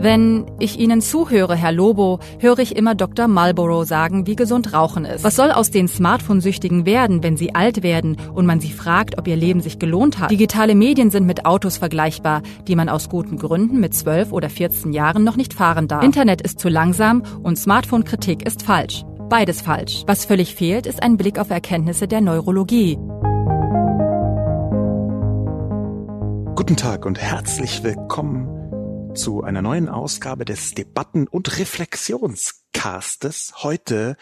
Wenn ich Ihnen zuhöre, Herr Lobo, höre ich immer Dr. Marlborough sagen, wie gesund Rauchen ist. Was soll aus den Smartphone-Süchtigen werden, wenn sie alt werden und man sie fragt, ob ihr Leben sich gelohnt hat? Digitale Medien sind mit Autos vergleichbar, die man aus guten Gründen mit 12 oder 14 Jahren noch nicht fahren darf. Internet ist zu langsam und Smartphone-Kritik ist falsch. Beides falsch. Was völlig fehlt, ist ein Blick auf Erkenntnisse der Neurologie. Guten Tag und herzlich willkommen zu einer neuen Ausgabe des Debatten- und Reflexionscastes. Heute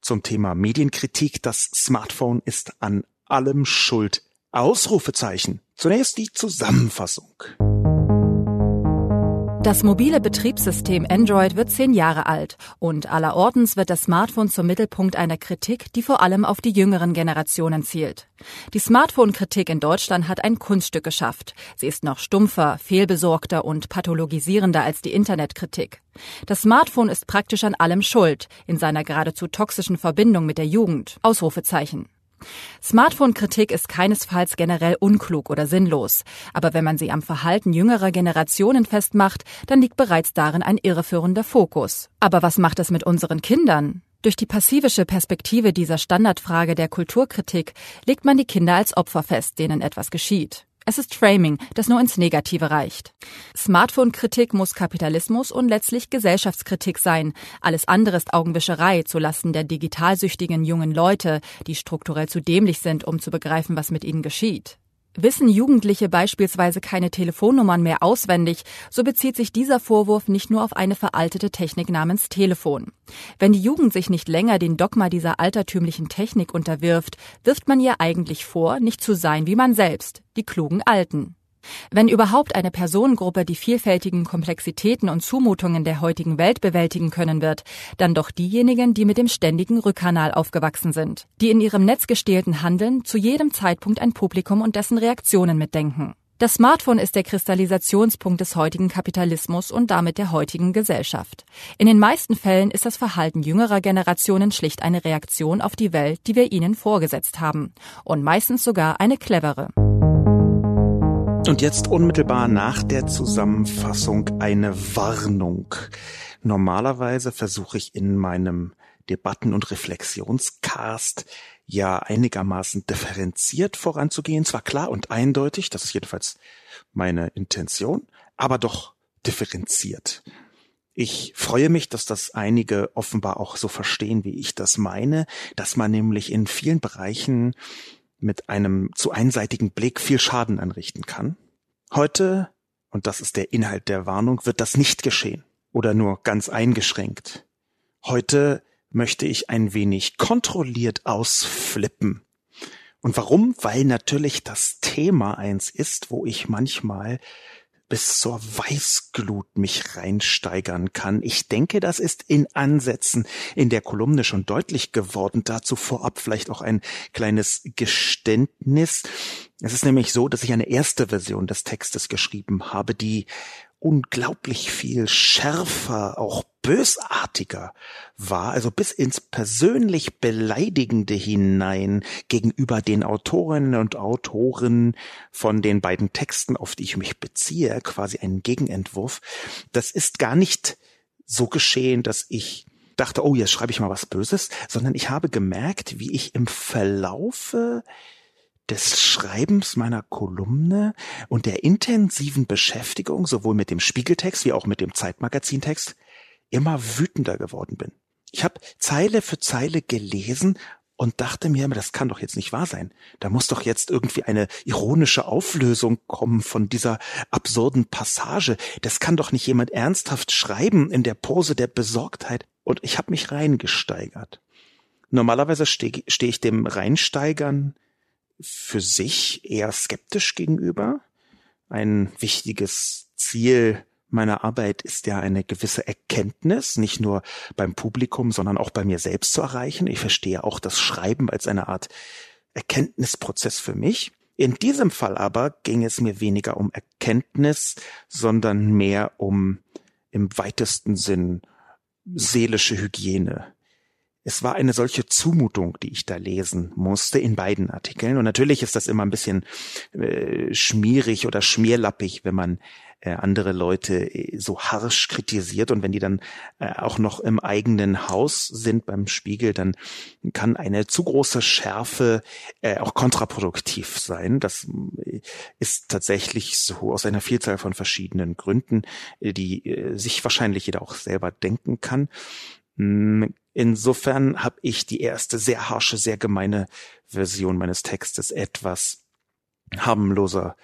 zum Thema Medienkritik. Das Smartphone ist an allem schuld. Ausrufezeichen. Zunächst die Zusammenfassung. Das mobile Betriebssystem Android wird zehn Jahre alt und allerortens wird das Smartphone zum Mittelpunkt einer Kritik, die vor allem auf die jüngeren Generationen zielt. Die Smartphone-Kritik in Deutschland hat ein Kunststück geschafft. Sie ist noch stumpfer, fehlbesorgter und pathologisierender als die Internetkritik. Das Smartphone ist praktisch an allem schuld, in seiner geradezu toxischen Verbindung mit der Jugend. Ausrufezeichen. Smartphone-Kritik ist keinesfalls generell unklug oder sinnlos, aber wenn man sie am Verhalten jüngerer Generationen festmacht, dann liegt bereits darin ein irreführender Fokus. Aber was macht es mit unseren Kindern? Durch die passivische Perspektive dieser Standardfrage der Kulturkritik legt man die Kinder als Opfer fest, denen etwas geschieht. Es ist Framing, das nur ins Negative reicht. Smartphone-Kritik muss Kapitalismus und letztlich Gesellschaftskritik sein. Alles andere ist Augenwischerei zulasten der digitalsüchtigen jungen Leute, die strukturell zu dämlich sind, um zu begreifen, was mit ihnen geschieht. Wissen Jugendliche beispielsweise keine Telefonnummern mehr auswendig, so bezieht sich dieser Vorwurf nicht nur auf eine veraltete Technik namens Telefon. Wenn die Jugend sich nicht länger den Dogma dieser altertümlichen Technik unterwirft, wirft man ihr eigentlich vor, nicht zu sein wie man selbst, die klugen Alten. Wenn überhaupt eine Personengruppe die vielfältigen Komplexitäten und Zumutungen der heutigen Welt bewältigen können wird, dann doch diejenigen, die mit dem ständigen Rückkanal aufgewachsen sind, die in ihrem netzgestählten Handeln zu jedem Zeitpunkt ein Publikum und dessen Reaktionen mitdenken. Das Smartphone ist der Kristallisationspunkt des heutigen Kapitalismus und damit der heutigen Gesellschaft. In den meisten Fällen ist das Verhalten jüngerer Generationen schlicht eine Reaktion auf die Welt, die wir ihnen vorgesetzt haben. Und meistens sogar eine clevere. Und jetzt unmittelbar nach der Zusammenfassung eine Warnung. Normalerweise versuche ich in meinem Debatten- und Reflexionscast ja einigermaßen differenziert voranzugehen. Zwar klar und eindeutig, das ist jedenfalls meine Intention, aber doch differenziert. Ich freue mich, dass das einige offenbar auch so verstehen, wie ich das meine, dass man nämlich in vielen Bereichen mit einem zu einseitigen Blick viel Schaden anrichten kann. Heute, und das ist der Inhalt der Warnung, wird das nicht geschehen oder nur ganz eingeschränkt. Heute möchte ich ein wenig kontrolliert ausflippen. Und warum? Weil natürlich das Thema eins ist, wo ich manchmal bis zur Weißglut mich reinsteigern kann. Ich denke, das ist in Ansätzen in der Kolumne schon deutlich geworden. Dazu vorab vielleicht auch ein kleines Geständnis. Es ist nämlich so, dass ich eine erste Version des Textes geschrieben habe, die unglaublich viel schärfer, auch bösartiger war, also bis ins persönlich Beleidigende hinein gegenüber den Autorinnen und Autoren von den beiden Texten, auf die ich mich beziehe, quasi einen Gegenentwurf. Das ist gar nicht so geschehen, dass ich dachte, oh, jetzt schreibe ich mal was Böses, sondern ich habe gemerkt, wie ich im Verlaufe des Schreibens meiner Kolumne und der intensiven Beschäftigung sowohl mit dem Spiegeltext wie auch mit dem Zeitmagazintext immer wütender geworden bin. Ich habe Zeile für Zeile gelesen und dachte mir, das kann doch jetzt nicht wahr sein. Da muss doch jetzt irgendwie eine ironische Auflösung kommen von dieser absurden Passage. Das kann doch nicht jemand ernsthaft schreiben in der Pose der Besorgtheit. Und ich habe mich reingesteigert. Normalerweise stehe steh ich dem Reinsteigern für sich eher skeptisch gegenüber. Ein wichtiges Ziel meiner Arbeit ist ja eine gewisse Erkenntnis, nicht nur beim Publikum, sondern auch bei mir selbst zu erreichen. Ich verstehe auch das Schreiben als eine Art Erkenntnisprozess für mich. In diesem Fall aber ging es mir weniger um Erkenntnis, sondern mehr um im weitesten Sinn seelische Hygiene. Es war eine solche Zumutung, die ich da lesen musste in beiden Artikeln. Und natürlich ist das immer ein bisschen äh, schmierig oder schmierlappig, wenn man äh, andere Leute äh, so harsch kritisiert und wenn die dann äh, auch noch im eigenen Haus sind beim Spiegel, dann kann eine zu große Schärfe äh, auch kontraproduktiv sein. Das äh, ist tatsächlich so aus einer Vielzahl von verschiedenen Gründen, äh, die äh, sich wahrscheinlich jeder auch selber denken kann. Insofern habe ich die erste sehr harsche, sehr gemeine Version meines Textes etwas harmloser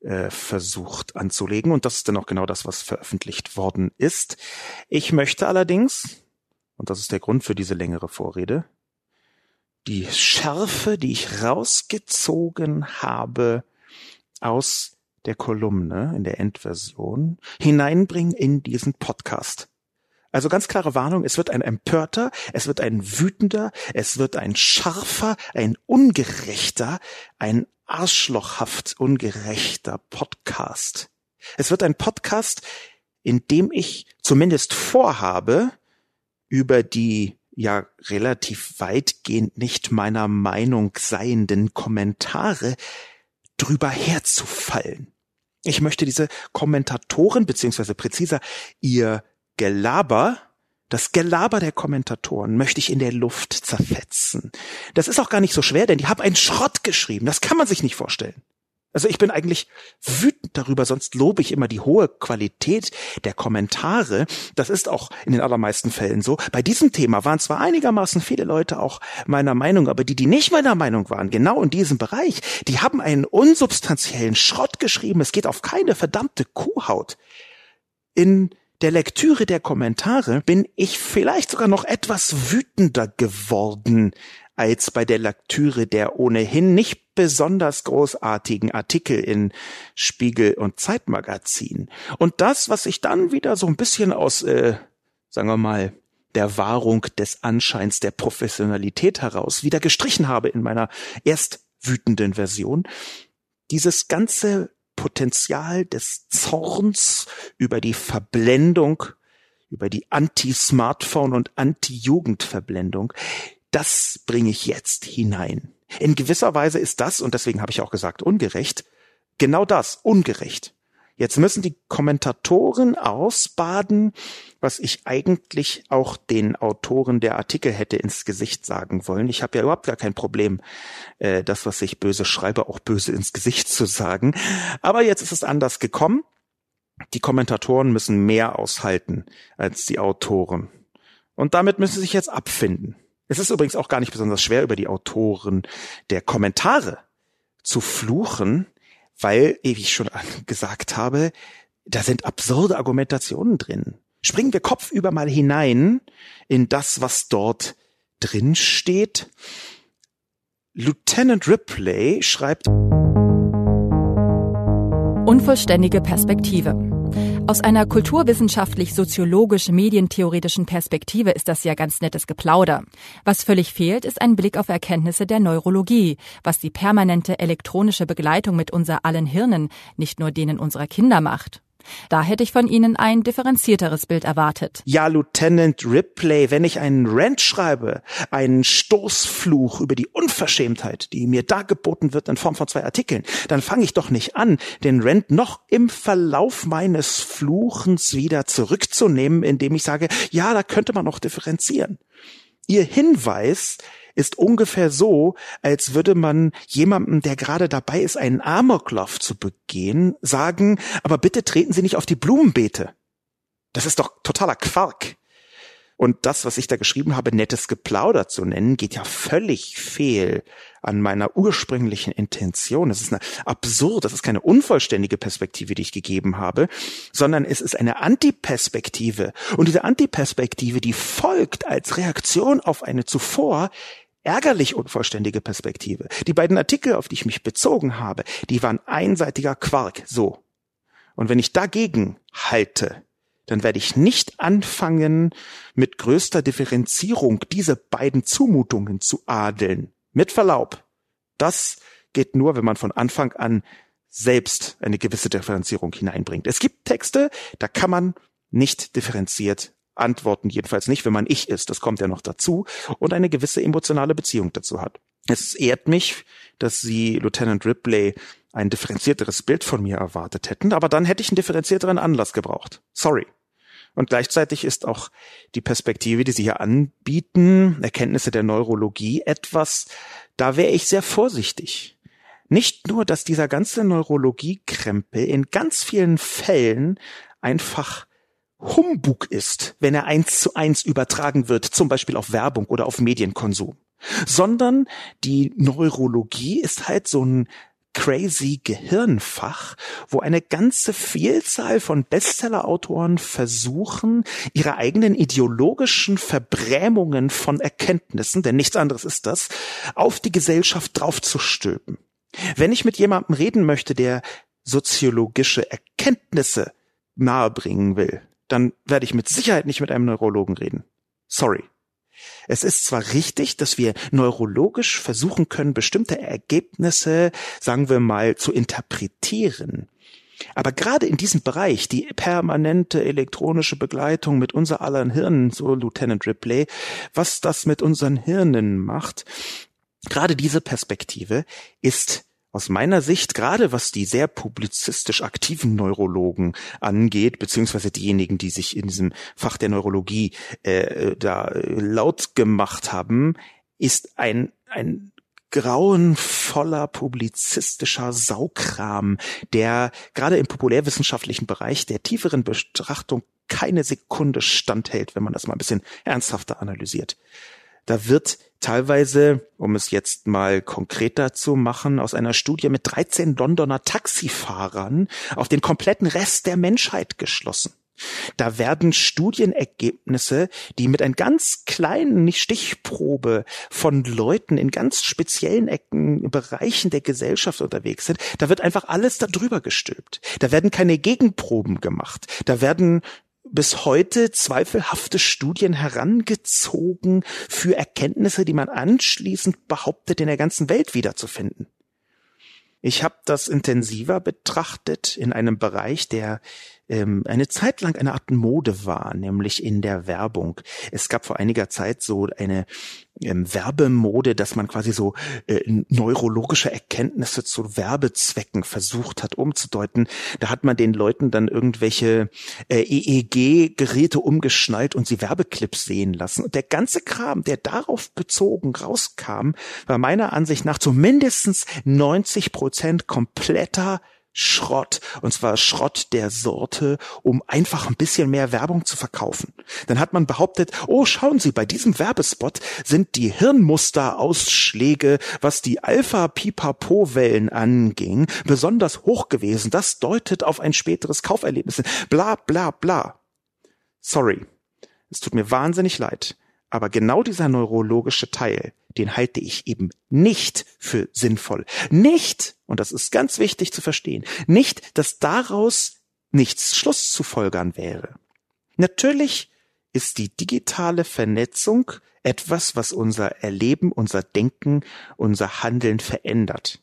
äh, versucht anzulegen. Und das ist dann auch genau das, was veröffentlicht worden ist. Ich möchte allerdings, und das ist der Grund für diese längere Vorrede, die Schärfe, die ich rausgezogen habe aus der Kolumne in der Endversion, hineinbringen in diesen Podcast. Also ganz klare Warnung, es wird ein empörter, es wird ein wütender, es wird ein scharfer, ein ungerechter, ein arschlochhaft ungerechter Podcast. Es wird ein Podcast, in dem ich zumindest vorhabe, über die ja relativ weitgehend nicht meiner Meinung seienden Kommentare drüber herzufallen. Ich möchte diese Kommentatoren, beziehungsweise präziser ihr Gelaber, das Gelaber der Kommentatoren möchte ich in der Luft zerfetzen. Das ist auch gar nicht so schwer, denn die haben einen Schrott geschrieben. Das kann man sich nicht vorstellen. Also ich bin eigentlich wütend darüber, sonst lobe ich immer die hohe Qualität der Kommentare. Das ist auch in den allermeisten Fällen so. Bei diesem Thema waren zwar einigermaßen viele Leute auch meiner Meinung, aber die, die nicht meiner Meinung waren, genau in diesem Bereich, die haben einen unsubstanziellen Schrott geschrieben. Es geht auf keine verdammte Kuhhaut. In der Lektüre der Kommentare bin ich vielleicht sogar noch etwas wütender geworden als bei der Lektüre der ohnehin nicht besonders großartigen Artikel in Spiegel und Zeitmagazin. Und das, was ich dann wieder so ein bisschen aus, äh, sagen wir mal, der Wahrung des Anscheins der Professionalität heraus wieder gestrichen habe in meiner erst wütenden Version, dieses ganze Potenzial des Zorns über die Verblendung, über die Anti-Smartphone und Anti-Jugendverblendung, das bringe ich jetzt hinein. In gewisser Weise ist das, und deswegen habe ich auch gesagt, ungerecht, genau das, ungerecht. Jetzt müssen die Kommentatoren ausbaden, was ich eigentlich auch den Autoren der Artikel hätte ins Gesicht sagen wollen. Ich habe ja überhaupt gar kein Problem, äh, das, was ich böse schreibe, auch böse ins Gesicht zu sagen. Aber jetzt ist es anders gekommen. Die Kommentatoren müssen mehr aushalten als die Autoren. Und damit müssen sie sich jetzt abfinden. Es ist übrigens auch gar nicht besonders schwer, über die Autoren der Kommentare zu fluchen, weil, wie ich schon gesagt habe, da sind absurde Argumentationen drin. Springen wir kopfüber mal hinein in das, was dort drin steht. Lieutenant Ripley schreibt Unvollständige Perspektive. Aus einer kulturwissenschaftlich-soziologisch-medientheoretischen Perspektive ist das ja ganz nettes Geplauder. Was völlig fehlt, ist ein Blick auf Erkenntnisse der Neurologie, was die permanente elektronische Begleitung mit unser allen Hirnen, nicht nur denen unserer Kinder macht. Da hätte ich von Ihnen ein differenzierteres Bild erwartet. Ja, Lieutenant Ripley, wenn ich einen Rant schreibe, einen Stoßfluch über die Unverschämtheit, die mir dargeboten wird in Form von zwei Artikeln, dann fange ich doch nicht an, den Rant noch im Verlauf meines Fluchens wieder zurückzunehmen, indem ich sage, ja, da könnte man noch differenzieren. Ihr Hinweis ist ungefähr so, als würde man jemandem, der gerade dabei ist, einen Amoklauf zu begehen, sagen, aber bitte treten Sie nicht auf die Blumenbeete. Das ist doch totaler Quark. Und das, was ich da geschrieben habe, nettes Geplauder zu nennen, geht ja völlig fehl an meiner ursprünglichen Intention. Das ist eine absurd, das ist keine unvollständige Perspektive, die ich gegeben habe, sondern es ist eine Antiperspektive. Und diese Antiperspektive, die folgt als Reaktion auf eine zuvor ärgerlich unvollständige Perspektive. Die beiden Artikel, auf die ich mich bezogen habe, die waren einseitiger Quark, so. Und wenn ich dagegen halte, dann werde ich nicht anfangen, mit größter Differenzierung diese beiden Zumutungen zu adeln. Mit Verlaub. Das geht nur, wenn man von Anfang an selbst eine gewisse Differenzierung hineinbringt. Es gibt Texte, da kann man nicht differenziert antworten, jedenfalls nicht, wenn man ich ist, das kommt ja noch dazu, und eine gewisse emotionale Beziehung dazu hat. Es ehrt mich, dass Sie, Lieutenant Ripley, ein differenzierteres Bild von mir erwartet hätten, aber dann hätte ich einen differenzierteren Anlass gebraucht. Sorry. Und gleichzeitig ist auch die Perspektive, die Sie hier anbieten, Erkenntnisse der Neurologie, etwas, da wäre ich sehr vorsichtig. Nicht nur, dass dieser ganze Neurologie-Krempel in ganz vielen Fällen einfach Humbug ist, wenn er eins zu eins übertragen wird, zum Beispiel auf Werbung oder auf Medienkonsum, sondern die Neurologie ist halt so ein crazy Gehirnfach, wo eine ganze Vielzahl von Bestsellerautoren versuchen, ihre eigenen ideologischen Verbrämungen von Erkenntnissen, denn nichts anderes ist das, auf die Gesellschaft draufzustülpen. Wenn ich mit jemandem reden möchte, der soziologische Erkenntnisse nahebringen will, dann werde ich mit Sicherheit nicht mit einem Neurologen reden. Sorry. Es ist zwar richtig, dass wir neurologisch versuchen können, bestimmte Ergebnisse, sagen wir mal, zu interpretieren. Aber gerade in diesem Bereich, die permanente elektronische Begleitung mit unser allen Hirnen, so Lieutenant Ripley, was das mit unseren Hirnen macht, gerade diese Perspektive ist aus meiner Sicht, gerade was die sehr publizistisch aktiven Neurologen angeht, beziehungsweise diejenigen, die sich in diesem Fach der Neurologie äh, da laut gemacht haben, ist ein, ein grauenvoller publizistischer Saukram, der gerade im populärwissenschaftlichen Bereich der tieferen Betrachtung keine Sekunde standhält, wenn man das mal ein bisschen ernsthafter analysiert. Da wird teilweise, um es jetzt mal konkreter zu machen, aus einer Studie mit 13 Londoner Taxifahrern auf den kompletten Rest der Menschheit geschlossen. Da werden Studienergebnisse, die mit einer ganz kleinen Stichprobe von Leuten in ganz speziellen Ecken, Bereichen der Gesellschaft unterwegs sind, da wird einfach alles darüber gestülpt. Da werden keine Gegenproben gemacht. Da werden bis heute zweifelhafte Studien herangezogen für Erkenntnisse, die man anschließend behauptet, in der ganzen Welt wiederzufinden. Ich habe das intensiver betrachtet in einem Bereich, der ähm, eine Zeit lang eine Art Mode war, nämlich in der Werbung. Es gab vor einiger Zeit so eine ähm, Werbemode, dass man quasi so äh, neurologische Erkenntnisse zu Werbezwecken versucht hat umzudeuten. Da hat man den Leuten dann irgendwelche äh, EEG-Geräte umgeschnallt und sie Werbeclips sehen lassen. Und der ganze Kram, der darauf bezogen rauskam, war meiner Ansicht nach zumindestens 90 Prozent kompletter Schrott. Und zwar Schrott der Sorte, um einfach ein bisschen mehr Werbung zu verkaufen. Dann hat man behauptet, oh, schauen Sie, bei diesem Werbespot sind die Hirnmusterausschläge, was die Alpha-Pipapo-Wellen anging, besonders hoch gewesen. Das deutet auf ein späteres Kauferlebnis. Bla, bla, bla. Sorry. Es tut mir wahnsinnig leid. Aber genau dieser neurologische Teil, den halte ich eben nicht für sinnvoll. Nicht, und das ist ganz wichtig zu verstehen, nicht, dass daraus nichts Schluss zu folgern wäre. Natürlich ist die digitale Vernetzung etwas, was unser Erleben, unser Denken, unser Handeln verändert.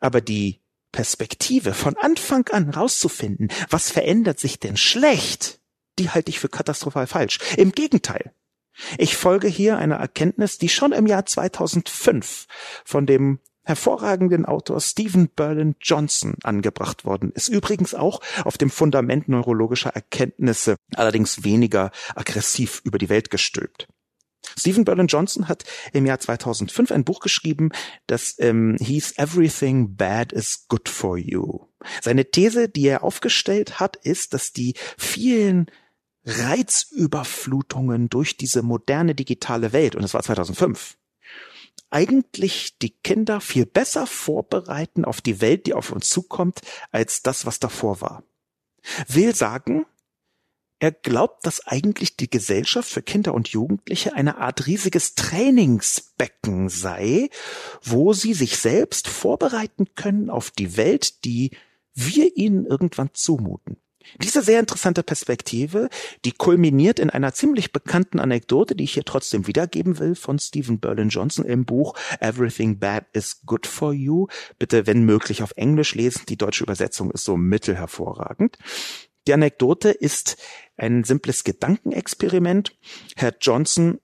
Aber die Perspektive von Anfang an rauszufinden, was verändert sich denn schlecht, die halte ich für katastrophal falsch. Im Gegenteil. Ich folge hier einer Erkenntnis, die schon im Jahr 2005 von dem hervorragenden Autor Stephen Berlin Johnson angebracht worden ist. Übrigens auch auf dem Fundament neurologischer Erkenntnisse, allerdings weniger aggressiv über die Welt gestülpt. Stephen Berlin Johnson hat im Jahr 2005 ein Buch geschrieben, das ähm, hieß Everything Bad is Good for You. Seine These, die er aufgestellt hat, ist, dass die vielen Reizüberflutungen durch diese moderne digitale Welt, und das war 2005, eigentlich die Kinder viel besser vorbereiten auf die Welt, die auf uns zukommt, als das, was davor war. Will sagen, er glaubt, dass eigentlich die Gesellschaft für Kinder und Jugendliche eine Art riesiges Trainingsbecken sei, wo sie sich selbst vorbereiten können auf die Welt, die wir ihnen irgendwann zumuten. Diese sehr interessante Perspektive, die kulminiert in einer ziemlich bekannten Anekdote, die ich hier trotzdem wiedergeben will, von Stephen Berlin Johnson im Buch Everything Bad is Good for You. Bitte, wenn möglich, auf Englisch lesen. Die deutsche Übersetzung ist so mittelhervorragend. Die Anekdote ist ein simples Gedankenexperiment. Herr Johnson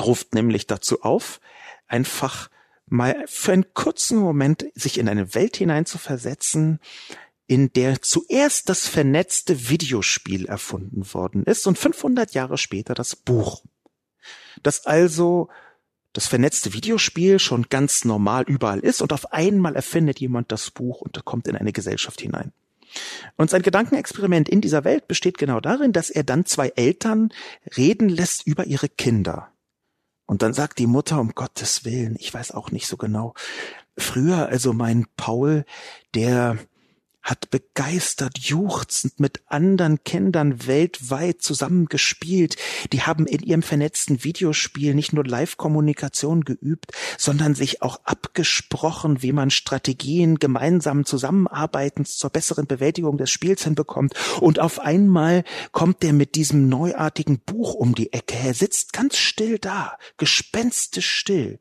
ruft nämlich dazu auf, einfach mal für einen kurzen Moment sich in eine Welt hinein zu versetzen, in der zuerst das vernetzte Videospiel erfunden worden ist und 500 Jahre später das Buch. Das also das vernetzte Videospiel schon ganz normal überall ist und auf einmal erfindet jemand das Buch und kommt in eine Gesellschaft hinein. Und sein Gedankenexperiment in dieser Welt besteht genau darin, dass er dann zwei Eltern reden lässt über ihre Kinder. Und dann sagt die Mutter, um Gottes Willen, ich weiß auch nicht so genau. Früher, also mein Paul, der hat begeistert juchzend mit anderen Kindern weltweit zusammengespielt. Die haben in ihrem vernetzten Videospiel nicht nur Live-Kommunikation geübt, sondern sich auch abgesprochen, wie man Strategien gemeinsamen Zusammenarbeitens zur besseren Bewältigung des Spiels hinbekommt. Und auf einmal kommt er mit diesem neuartigen Buch um die Ecke. Er sitzt ganz still da, gespenstisch still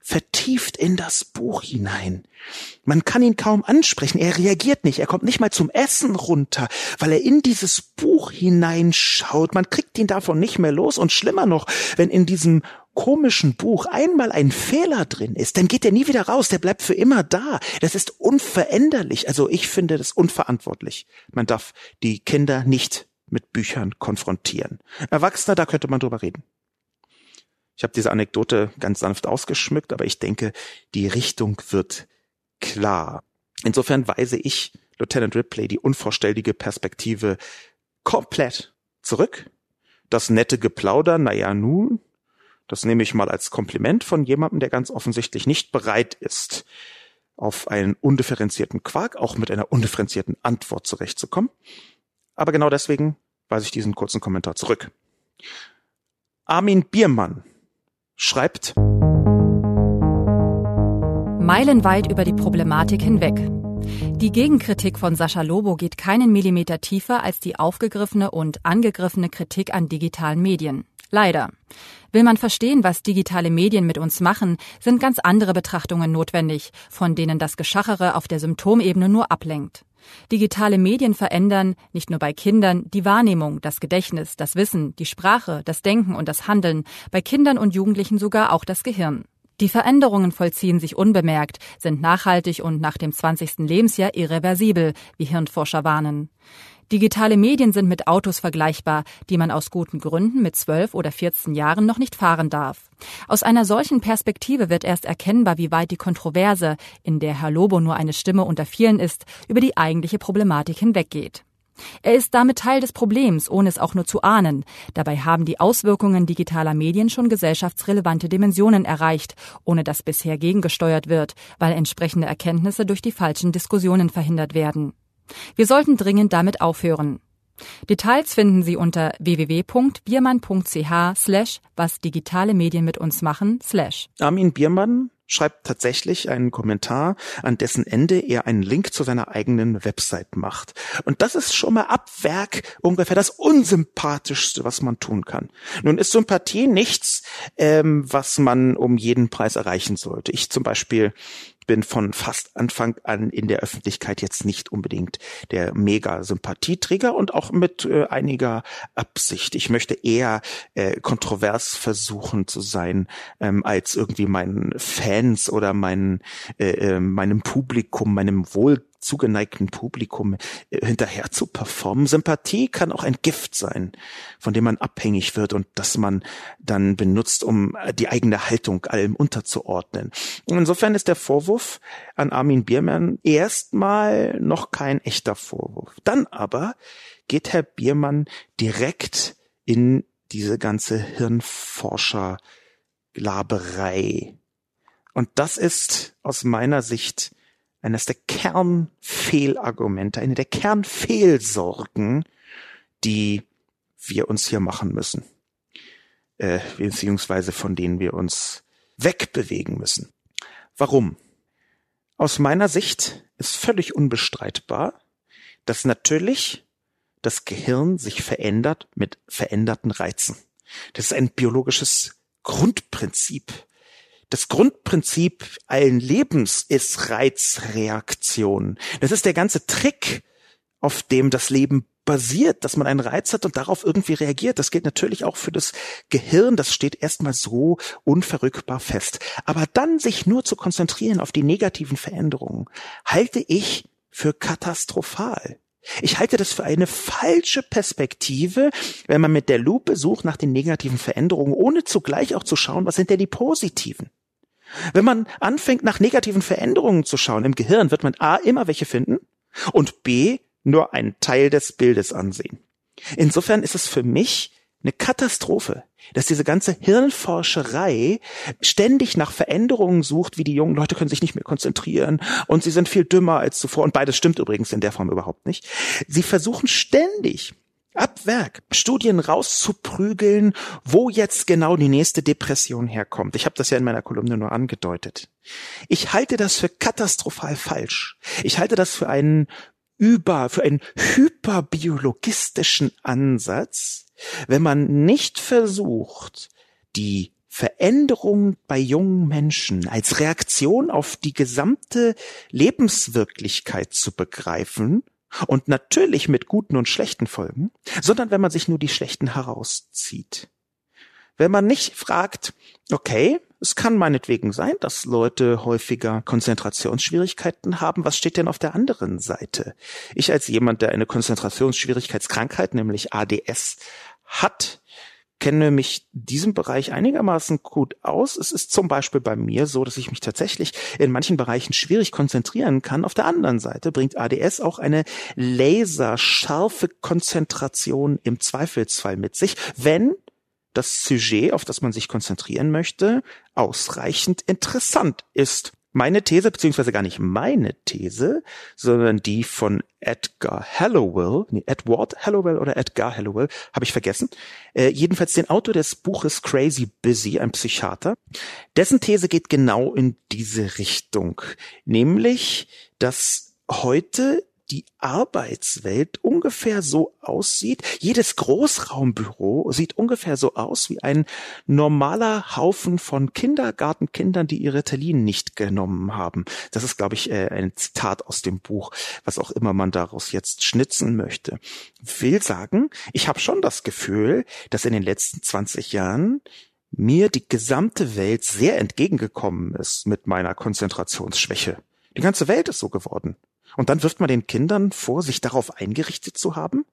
vertieft in das Buch hinein. Man kann ihn kaum ansprechen, er reagiert nicht, er kommt nicht mal zum Essen runter, weil er in dieses Buch hineinschaut. Man kriegt ihn davon nicht mehr los und schlimmer noch, wenn in diesem komischen Buch einmal ein Fehler drin ist, dann geht er nie wieder raus, der bleibt für immer da. Das ist unveränderlich. Also ich finde das unverantwortlich. Man darf die Kinder nicht mit Büchern konfrontieren. Erwachsene, da könnte man drüber reden. Ich habe diese Anekdote ganz sanft ausgeschmückt, aber ich denke, die Richtung wird klar. Insofern weise ich Lieutenant Ripley die unvorstellige Perspektive komplett zurück. Das nette Geplauder, naja nun, das nehme ich mal als Kompliment von jemandem, der ganz offensichtlich nicht bereit ist, auf einen undifferenzierten Quark auch mit einer undifferenzierten Antwort zurechtzukommen. Aber genau deswegen weise ich diesen kurzen Kommentar zurück. Armin Biermann schreibt Meilenweit über die Problematik hinweg. Die Gegenkritik von Sascha Lobo geht keinen Millimeter tiefer als die aufgegriffene und angegriffene Kritik an digitalen Medien. Leider. Will man verstehen, was digitale Medien mit uns machen, sind ganz andere Betrachtungen notwendig, von denen das Geschachere auf der Symptomebene nur ablenkt. Digitale Medien verändern, nicht nur bei Kindern, die Wahrnehmung, das Gedächtnis, das Wissen, die Sprache, das Denken und das Handeln, bei Kindern und Jugendlichen sogar auch das Gehirn. Die Veränderungen vollziehen sich unbemerkt, sind nachhaltig und nach dem 20. Lebensjahr irreversibel, wie Hirnforscher warnen. Digitale Medien sind mit Autos vergleichbar, die man aus guten Gründen mit 12 oder 14 Jahren noch nicht fahren darf. Aus einer solchen Perspektive wird erst erkennbar, wie weit die Kontroverse, in der Herr Lobo nur eine Stimme unter vielen ist, über die eigentliche Problematik hinweggeht. Er ist damit Teil des Problems, ohne es auch nur zu ahnen. Dabei haben die Auswirkungen digitaler Medien schon gesellschaftsrelevante Dimensionen erreicht, ohne dass bisher gegengesteuert wird, weil entsprechende Erkenntnisse durch die falschen Diskussionen verhindert werden. Wir sollten dringend damit aufhören. Details finden Sie unter www.biermann.ch slash was digitale Medien mit uns machen slash. Armin Biermann schreibt tatsächlich einen Kommentar, an dessen Ende er einen Link zu seiner eigenen Website macht. Und das ist schon mal ab Werk ungefähr das Unsympathischste, was man tun kann. Nun ist Sympathie nichts, ähm, was man um jeden Preis erreichen sollte. Ich zum Beispiel bin von fast Anfang an in der Öffentlichkeit jetzt nicht unbedingt der mega Sympathieträger und auch mit äh, einiger Absicht. Ich möchte eher äh, kontrovers versuchen zu sein, ähm, als irgendwie meinen Fans oder meinen, äh, äh, meinem Publikum, meinem wohl zugeneigten Publikum äh, hinterher zu performen. Sympathie kann auch ein Gift sein, von dem man abhängig wird und das man dann benutzt, um äh, die eigene Haltung allem unterzuordnen. Insofern ist der Vorwurf an Armin Biermann erstmal noch kein echter Vorwurf. Dann aber geht Herr Biermann direkt in diese ganze Hirnforscher-Laberei. Und das ist aus meiner Sicht eines der Kernfehlargumente, eine der Kernfehlsorgen, die wir uns hier machen müssen, äh, beziehungsweise von denen wir uns wegbewegen müssen. Warum? Aus meiner Sicht ist völlig unbestreitbar, dass natürlich das Gehirn sich verändert mit veränderten Reizen. Das ist ein biologisches Grundprinzip. Das Grundprinzip allen Lebens ist Reizreaktion. Das ist der ganze Trick, auf dem das Leben basiert, dass man einen Reiz hat und darauf irgendwie reagiert. Das gilt natürlich auch für das Gehirn. Das steht erstmal so unverrückbar fest. Aber dann sich nur zu konzentrieren auf die negativen Veränderungen, halte ich für katastrophal. Ich halte das für eine falsche Perspektive, wenn man mit der Lupe sucht nach den negativen Veränderungen, ohne zugleich auch zu schauen, was sind denn die positiven. Wenn man anfängt, nach negativen Veränderungen zu schauen im Gehirn, wird man A immer welche finden und B nur einen Teil des Bildes ansehen. Insofern ist es für mich eine Katastrophe, dass diese ganze Hirnforscherei ständig nach Veränderungen sucht, wie die jungen Leute können sich nicht mehr konzentrieren und sie sind viel dümmer als zuvor. Und beides stimmt übrigens in der Form überhaupt nicht. Sie versuchen ständig ab Werk Studien rauszuprügeln, wo jetzt genau die nächste Depression herkommt. Ich habe das ja in meiner Kolumne nur angedeutet. Ich halte das für katastrophal falsch. Ich halte das für einen über, für einen hyperbiologistischen Ansatz, wenn man nicht versucht, die Veränderung bei jungen Menschen als Reaktion auf die gesamte Lebenswirklichkeit zu begreifen und natürlich mit guten und schlechten Folgen, sondern wenn man sich nur die schlechten herauszieht. Wenn man nicht fragt, okay, es kann meinetwegen sein, dass Leute häufiger Konzentrationsschwierigkeiten haben. Was steht denn auf der anderen Seite? Ich als jemand, der eine Konzentrationsschwierigkeitskrankheit, nämlich ADS, hat, kenne mich diesem Bereich einigermaßen gut aus. Es ist zum Beispiel bei mir so, dass ich mich tatsächlich in manchen Bereichen schwierig konzentrieren kann. Auf der anderen Seite bringt ADS auch eine laserscharfe Konzentration im Zweifelsfall mit sich, wenn das Sujet, auf das man sich konzentrieren möchte, ausreichend interessant ist. Meine These, beziehungsweise gar nicht meine These, sondern die von Edgar Hallowell, nee, Edward Hallowell oder Edgar Hallowell, habe ich vergessen. Äh, jedenfalls den Autor des Buches Crazy Busy, ein Psychiater. Dessen These geht genau in diese Richtung, nämlich, dass heute die Arbeitswelt ungefähr so aussieht. Jedes Großraumbüro sieht ungefähr so aus wie ein normaler Haufen von Kindergartenkindern, die ihre Tellinen nicht genommen haben. Das ist, glaube ich, äh, ein Zitat aus dem Buch, was auch immer man daraus jetzt schnitzen möchte. Will sagen, ich habe schon das Gefühl, dass in den letzten 20 Jahren mir die gesamte Welt sehr entgegengekommen ist mit meiner Konzentrationsschwäche. Die ganze Welt ist so geworden. Und dann wirft man den Kindern vor, sich darauf eingerichtet zu haben?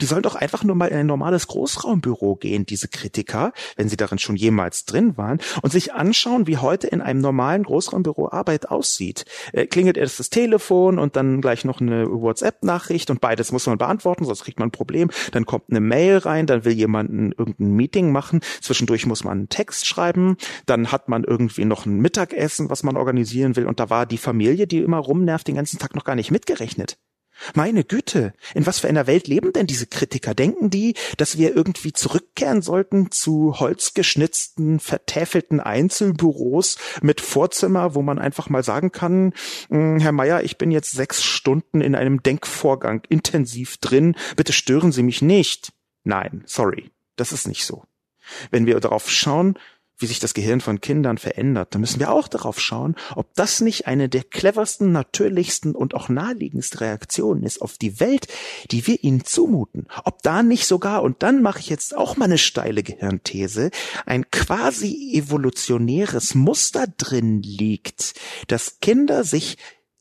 Die sollen doch einfach nur mal in ein normales Großraumbüro gehen, diese Kritiker, wenn sie darin schon jemals drin waren, und sich anschauen, wie heute in einem normalen Großraumbüro Arbeit aussieht. Äh, klingelt erst das Telefon und dann gleich noch eine WhatsApp-Nachricht und beides muss man beantworten, sonst kriegt man ein Problem. Dann kommt eine Mail rein, dann will jemand irgendein Meeting machen, zwischendurch muss man einen Text schreiben, dann hat man irgendwie noch ein Mittagessen, was man organisieren will, und da war die Familie, die immer rumnervt, den ganzen Tag noch gar nicht mitgerechnet. Meine Güte, in was für einer Welt leben denn diese Kritiker? Denken die, dass wir irgendwie zurückkehren sollten zu holzgeschnitzten, vertäfelten Einzelbüros mit Vorzimmer, wo man einfach mal sagen kann, hm, Herr Meier, ich bin jetzt sechs Stunden in einem Denkvorgang intensiv drin, bitte stören Sie mich nicht. Nein, sorry, das ist nicht so. Wenn wir darauf schauen, wie sich das Gehirn von Kindern verändert, dann müssen wir auch darauf schauen, ob das nicht eine der cleversten, natürlichsten und auch naheliegendsten Reaktionen ist auf die Welt, die wir ihnen zumuten. Ob da nicht sogar, und dann mache ich jetzt auch mal eine steile Gehirnthese, ein quasi evolutionäres Muster drin liegt, dass Kinder sich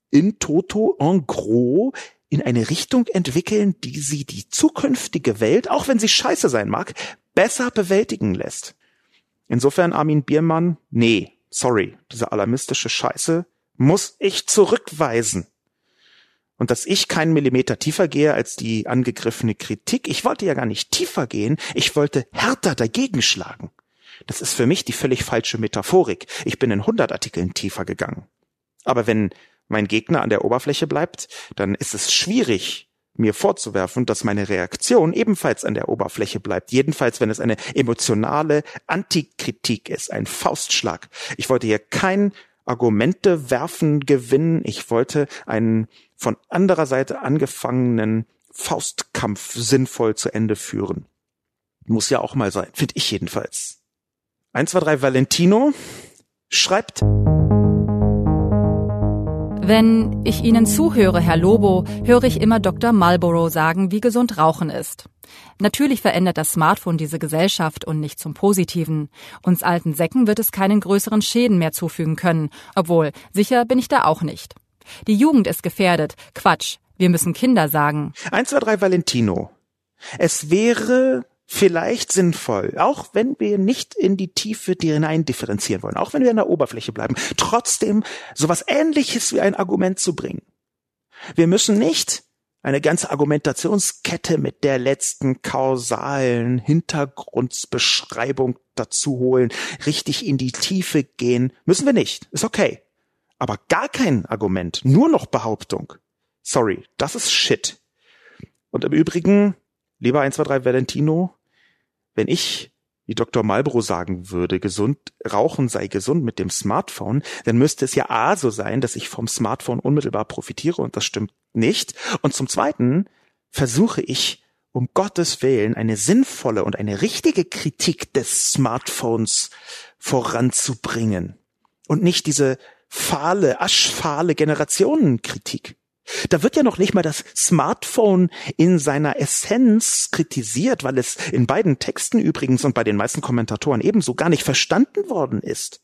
in toto en gros in eine Richtung entwickeln, die sie die zukünftige Welt, auch wenn sie scheiße sein mag, besser bewältigen lässt. Insofern Armin Biermann, nee, sorry, diese alarmistische Scheiße muss ich zurückweisen. Und dass ich keinen Millimeter tiefer gehe als die angegriffene Kritik, ich wollte ja gar nicht tiefer gehen, ich wollte härter dagegen schlagen. Das ist für mich die völlig falsche Metaphorik. Ich bin in 100 Artikeln tiefer gegangen. Aber wenn mein Gegner an der Oberfläche bleibt, dann ist es schwierig, mir vorzuwerfen, dass meine Reaktion ebenfalls an der Oberfläche bleibt. Jedenfalls, wenn es eine emotionale Antikritik ist, ein Faustschlag. Ich wollte hier kein Argumente werfen, gewinnen. Ich wollte einen von anderer Seite angefangenen Faustkampf sinnvoll zu Ende führen. Muss ja auch mal sein, finde ich jedenfalls. 1, 2, 3 Valentino schreibt. Wenn ich Ihnen zuhöre, Herr Lobo, höre ich immer Dr. Marlborough sagen, wie gesund Rauchen ist. Natürlich verändert das Smartphone diese Gesellschaft und nicht zum Positiven. Uns alten Säcken wird es keinen größeren Schäden mehr zufügen können, obwohl sicher bin ich da auch nicht. Die Jugend ist gefährdet. Quatsch. Wir müssen Kinder sagen. 1, 2, 3 Valentino. Es wäre vielleicht sinnvoll, auch wenn wir nicht in die Tiefe hinein differenzieren wollen, auch wenn wir an der Oberfläche bleiben, trotzdem sowas ähnliches wie ein Argument zu bringen. Wir müssen nicht eine ganze Argumentationskette mit der letzten kausalen Hintergrundbeschreibung dazu holen, richtig in die Tiefe gehen, müssen wir nicht. Ist okay. Aber gar kein Argument, nur noch Behauptung. Sorry, das ist Shit. Und im Übrigen, lieber 123 Valentino, wenn ich wie Dr. Marlboro sagen würde, gesund, Rauchen sei gesund mit dem Smartphone, dann müsste es ja A so sein, dass ich vom Smartphone unmittelbar profitiere und das stimmt nicht. Und zum Zweiten versuche ich, um Gottes Willen, eine sinnvolle und eine richtige Kritik des Smartphones voranzubringen und nicht diese fahle, aschfahle Generationenkritik. Da wird ja noch nicht mal das Smartphone in seiner Essenz kritisiert, weil es in beiden Texten übrigens und bei den meisten Kommentatoren ebenso gar nicht verstanden worden ist.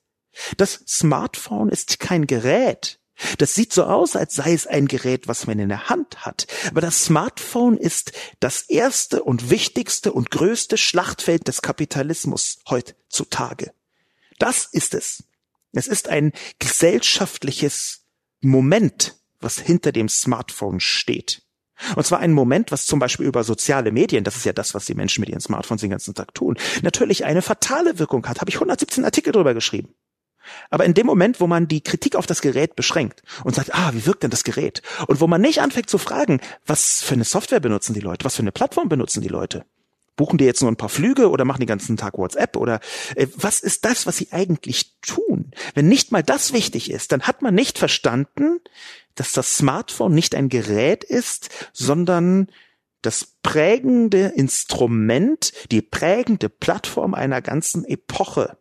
Das Smartphone ist kein Gerät. Das sieht so aus, als sei es ein Gerät, was man in der Hand hat. Aber das Smartphone ist das erste und wichtigste und größte Schlachtfeld des Kapitalismus heutzutage. Das ist es. Es ist ein gesellschaftliches Moment, was hinter dem Smartphone steht. Und zwar ein Moment, was zum Beispiel über soziale Medien, das ist ja das, was die Menschen mit ihren Smartphones den ganzen Tag tun, natürlich eine fatale Wirkung hat. Habe ich 117 Artikel drüber geschrieben. Aber in dem Moment, wo man die Kritik auf das Gerät beschränkt und sagt, ah, wie wirkt denn das Gerät? Und wo man nicht anfängt zu fragen, was für eine Software benutzen die Leute, was für eine Plattform benutzen die Leute? Buchen die jetzt nur ein paar Flüge oder machen die ganzen Tag WhatsApp oder äh, was ist das, was sie eigentlich tun? Wenn nicht mal das wichtig ist, dann hat man nicht verstanden, dass das Smartphone nicht ein Gerät ist, sondern das prägende Instrument, die prägende Plattform einer ganzen Epoche.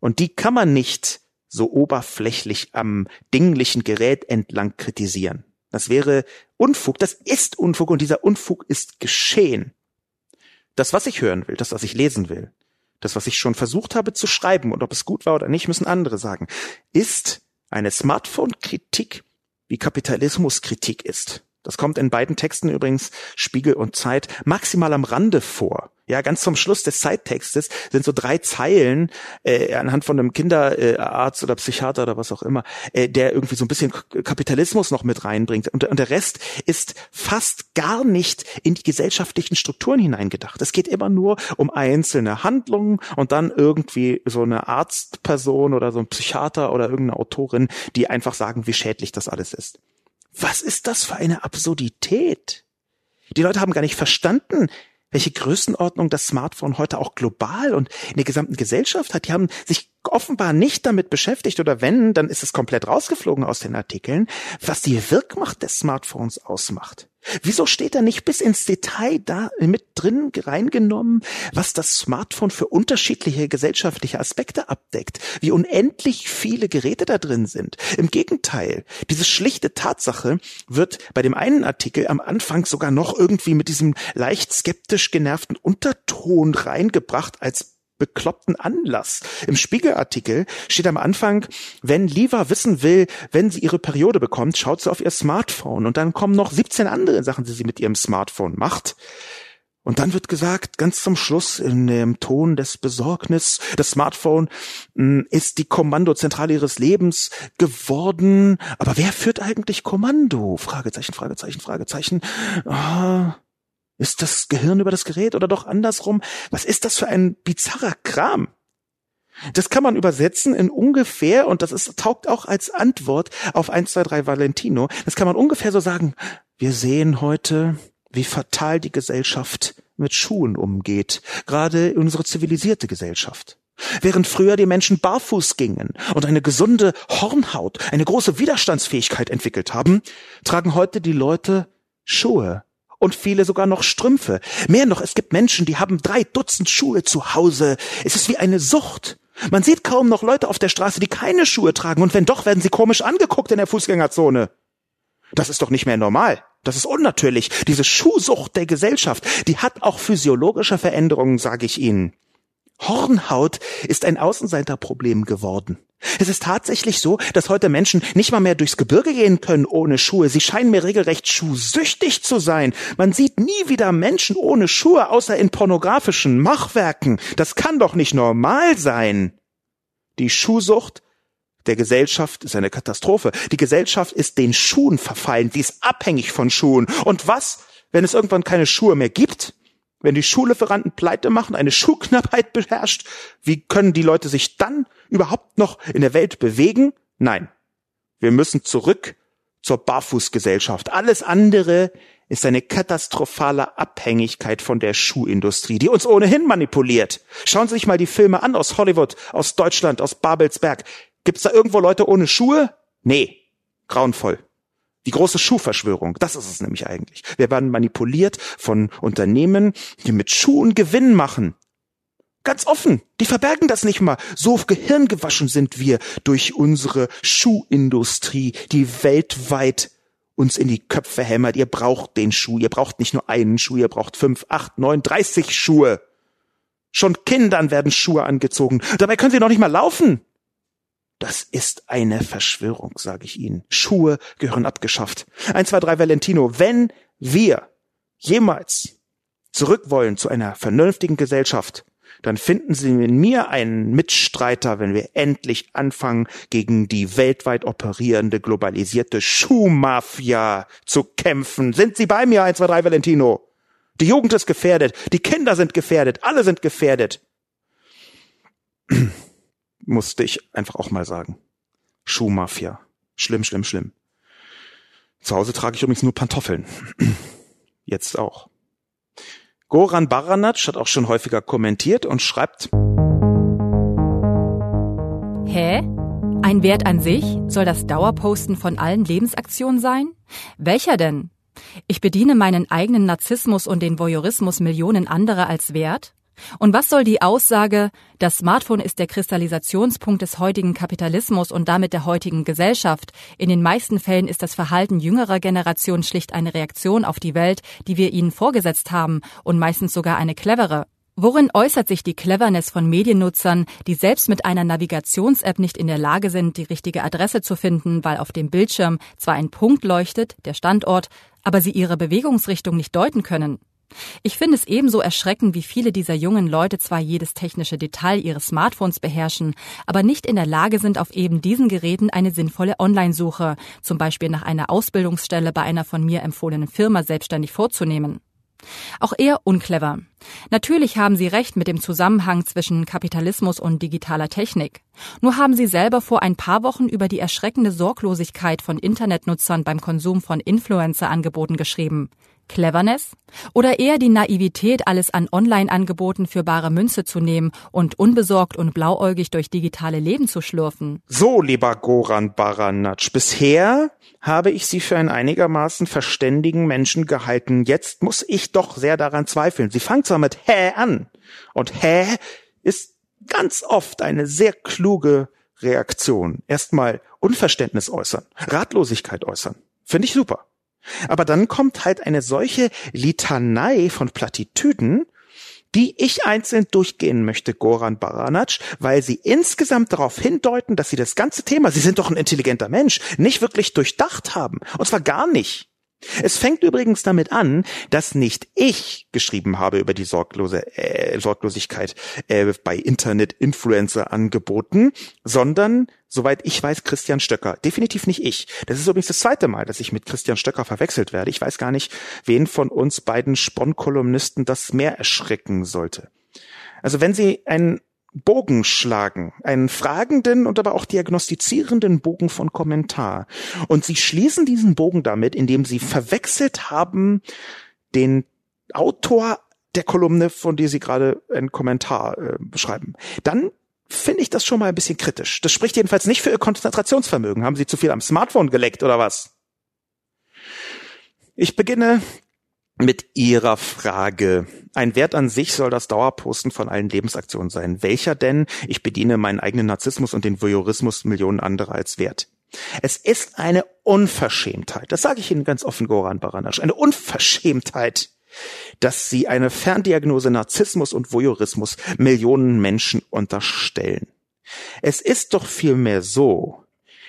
Und die kann man nicht so oberflächlich am dinglichen Gerät entlang kritisieren. Das wäre Unfug, das ist Unfug und dieser Unfug ist geschehen. Das, was ich hören will, das, was ich lesen will, das, was ich schon versucht habe zu schreiben und ob es gut war oder nicht, müssen andere sagen, ist eine Smartphone-Kritik wie Kapitalismuskritik ist. Das kommt in beiden Texten übrigens, Spiegel und Zeit, maximal am Rande vor. Ja, ganz zum Schluss des Zeittextes sind so drei Zeilen äh, anhand von einem Kinderarzt äh, oder Psychiater oder was auch immer, äh, der irgendwie so ein bisschen Kapitalismus noch mit reinbringt. Und, und der Rest ist fast gar nicht in die gesellschaftlichen Strukturen hineingedacht. Es geht immer nur um einzelne Handlungen und dann irgendwie so eine Arztperson oder so ein Psychiater oder irgendeine Autorin, die einfach sagen, wie schädlich das alles ist. Was ist das für eine Absurdität? Die Leute haben gar nicht verstanden, welche Größenordnung das Smartphone heute auch global und in der gesamten Gesellschaft hat. Die haben sich offenbar nicht damit beschäftigt oder wenn, dann ist es komplett rausgeflogen aus den Artikeln, was die Wirkmacht des Smartphones ausmacht. Wieso steht da nicht bis ins Detail da mit drin reingenommen, was das Smartphone für unterschiedliche gesellschaftliche Aspekte abdeckt, wie unendlich viele Geräte da drin sind? Im Gegenteil, diese schlichte Tatsache wird bei dem einen Artikel am Anfang sogar noch irgendwie mit diesem leicht skeptisch genervten Unterton reingebracht als bekloppten Anlass. Im Spiegelartikel steht am Anfang, wenn Liva wissen will, wenn sie ihre Periode bekommt, schaut sie auf ihr Smartphone und dann kommen noch 17 andere Sachen, die sie mit ihrem Smartphone macht. Und dann wird gesagt, ganz zum Schluss in dem Ton des Besorgnis, das Smartphone hm, ist die Kommandozentrale ihres Lebens geworden. Aber wer führt eigentlich Kommando? Fragezeichen, Fragezeichen, Fragezeichen. Ah, ist das Gehirn über das Gerät oder doch andersrum? Was ist das für ein bizarrer Kram? Das kann man übersetzen in ungefähr, und das ist, taugt auch als Antwort auf 1, 2, 3 Valentino, das kann man ungefähr so sagen, wir sehen heute, wie fatal die Gesellschaft mit Schuhen umgeht, gerade unsere zivilisierte Gesellschaft. Während früher die Menschen barfuß gingen und eine gesunde Hornhaut, eine große Widerstandsfähigkeit entwickelt haben, tragen heute die Leute Schuhe und viele sogar noch Strümpfe. Mehr noch, es gibt Menschen, die haben drei Dutzend Schuhe zu Hause. Es ist wie eine Sucht. Man sieht kaum noch Leute auf der Straße, die keine Schuhe tragen, und wenn doch, werden sie komisch angeguckt in der Fußgängerzone. Das ist doch nicht mehr normal. Das ist unnatürlich. Diese Schuhsucht der Gesellschaft, die hat auch physiologische Veränderungen, sage ich Ihnen. Hornhaut ist ein Außenseiterproblem geworden. Es ist tatsächlich so, dass heute Menschen nicht mal mehr durchs Gebirge gehen können ohne Schuhe. Sie scheinen mir regelrecht schuhsüchtig zu sein. Man sieht nie wieder Menschen ohne Schuhe, außer in pornografischen Machwerken. Das kann doch nicht normal sein. Die Schuhsucht der Gesellschaft ist eine Katastrophe. Die Gesellschaft ist den Schuhen verfallen. Sie ist abhängig von Schuhen. Und was, wenn es irgendwann keine Schuhe mehr gibt? Wenn die Schuhlieferanten pleite machen, eine Schuhknappheit beherrscht, wie können die Leute sich dann überhaupt noch in der Welt bewegen? Nein. Wir müssen zurück zur Barfußgesellschaft. Alles andere ist eine katastrophale Abhängigkeit von der Schuhindustrie, die uns ohnehin manipuliert. Schauen Sie sich mal die Filme an aus Hollywood, aus Deutschland, aus Babelsberg. Gibt's da irgendwo Leute ohne Schuhe? Nee. Grauenvoll. Die große Schuhverschwörung, das ist es nämlich eigentlich. Wir werden manipuliert von Unternehmen, die mit Schuhen Gewinn machen. Ganz offen, die verbergen das nicht mal. So gehirngewaschen sind wir durch unsere Schuhindustrie, die weltweit uns in die Köpfe hämmert. Ihr braucht den Schuh, ihr braucht nicht nur einen Schuh, ihr braucht fünf, acht, neun, dreißig Schuhe. Schon Kindern werden Schuhe angezogen. Dabei können sie noch nicht mal laufen. Das ist eine Verschwörung, sage ich Ihnen. Schuhe gehören abgeschafft. Eins, zwei, drei, Valentino. Wenn wir jemals zurück wollen zu einer vernünftigen Gesellschaft, dann finden Sie in mir einen Mitstreiter, wenn wir endlich anfangen, gegen die weltweit operierende globalisierte Schuhmafia zu kämpfen. Sind Sie bei mir, eins, zwei, drei, Valentino? Die Jugend ist gefährdet, die Kinder sind gefährdet, alle sind gefährdet musste ich einfach auch mal sagen. Schuhmafia. Schlimm, schlimm, schlimm. Zu Hause trage ich übrigens nur Pantoffeln. Jetzt auch. Goran Baranac hat auch schon häufiger kommentiert und schreibt Hä? Ein Wert an sich? Soll das Dauerposten von allen Lebensaktionen sein? Welcher denn? Ich bediene meinen eigenen Narzissmus und den Voyeurismus Millionen anderer als Wert? Und was soll die Aussage, das Smartphone ist der Kristallisationspunkt des heutigen Kapitalismus und damit der heutigen Gesellschaft. In den meisten Fällen ist das Verhalten jüngerer Generationen schlicht eine Reaktion auf die Welt, die wir ihnen vorgesetzt haben und meistens sogar eine clevere. Worin äußert sich die Cleverness von Mediennutzern, die selbst mit einer Navigations-App nicht in der Lage sind, die richtige Adresse zu finden, weil auf dem Bildschirm zwar ein Punkt leuchtet, der Standort, aber sie ihre Bewegungsrichtung nicht deuten können? Ich finde es ebenso erschreckend, wie viele dieser jungen Leute zwar jedes technische Detail ihres Smartphones beherrschen, aber nicht in der Lage sind, auf eben diesen Geräten eine sinnvolle Online-Suche, zum Beispiel nach einer Ausbildungsstelle bei einer von mir empfohlenen Firma selbstständig vorzunehmen. Auch eher unclever. Natürlich haben Sie recht mit dem Zusammenhang zwischen Kapitalismus und digitaler Technik. Nur haben Sie selber vor ein paar Wochen über die erschreckende Sorglosigkeit von Internetnutzern beim Konsum von Influencer-Angeboten geschrieben. Cleverness? Oder eher die Naivität, alles an Online-Angeboten für bare Münze zu nehmen und unbesorgt und blauäugig durch digitale Leben zu schlürfen? So, lieber Goran Baranatsch, bisher habe ich Sie für einen einigermaßen verständigen Menschen gehalten. Jetzt muss ich doch sehr daran zweifeln. Sie fangen zwar mit Hä an. Und Hä ist ganz oft eine sehr kluge Reaktion. Erstmal Unverständnis äußern, Ratlosigkeit äußern. Finde ich super. Aber dann kommt halt eine solche Litanei von Plattitüden, die ich einzeln durchgehen möchte, Goran Baranac, weil sie insgesamt darauf hindeuten, dass sie das ganze Thema, sie sind doch ein intelligenter Mensch, nicht wirklich durchdacht haben. Und zwar gar nicht. Es fängt übrigens damit an, dass nicht ich geschrieben habe über die sorglose äh, Sorglosigkeit äh, bei Internet-Influencer-Angeboten, sondern, soweit ich weiß, Christian Stöcker. Definitiv nicht ich. Das ist übrigens das zweite Mal, dass ich mit Christian Stöcker verwechselt werde. Ich weiß gar nicht, wen von uns beiden Spon-Kolumnisten das mehr erschrecken sollte. Also wenn Sie einen Bogen schlagen, einen fragenden und aber auch diagnostizierenden Bogen von Kommentar. Und sie schließen diesen Bogen damit, indem sie verwechselt haben den Autor der Kolumne, von der sie gerade einen Kommentar äh, schreiben. Dann finde ich das schon mal ein bisschen kritisch. Das spricht jedenfalls nicht für ihr Konzentrationsvermögen. Haben sie zu viel am Smartphone geleckt oder was? Ich beginne mit Ihrer Frage. Ein Wert an sich soll das Dauerposten von allen Lebensaktionen sein. Welcher denn? Ich bediene meinen eigenen Narzissmus und den Voyeurismus Millionen anderer als Wert. Es ist eine Unverschämtheit, das sage ich Ihnen ganz offen, Goran Baranasch, eine Unverschämtheit, dass Sie eine Ferndiagnose Narzissmus und Voyeurismus Millionen Menschen unterstellen. Es ist doch vielmehr so,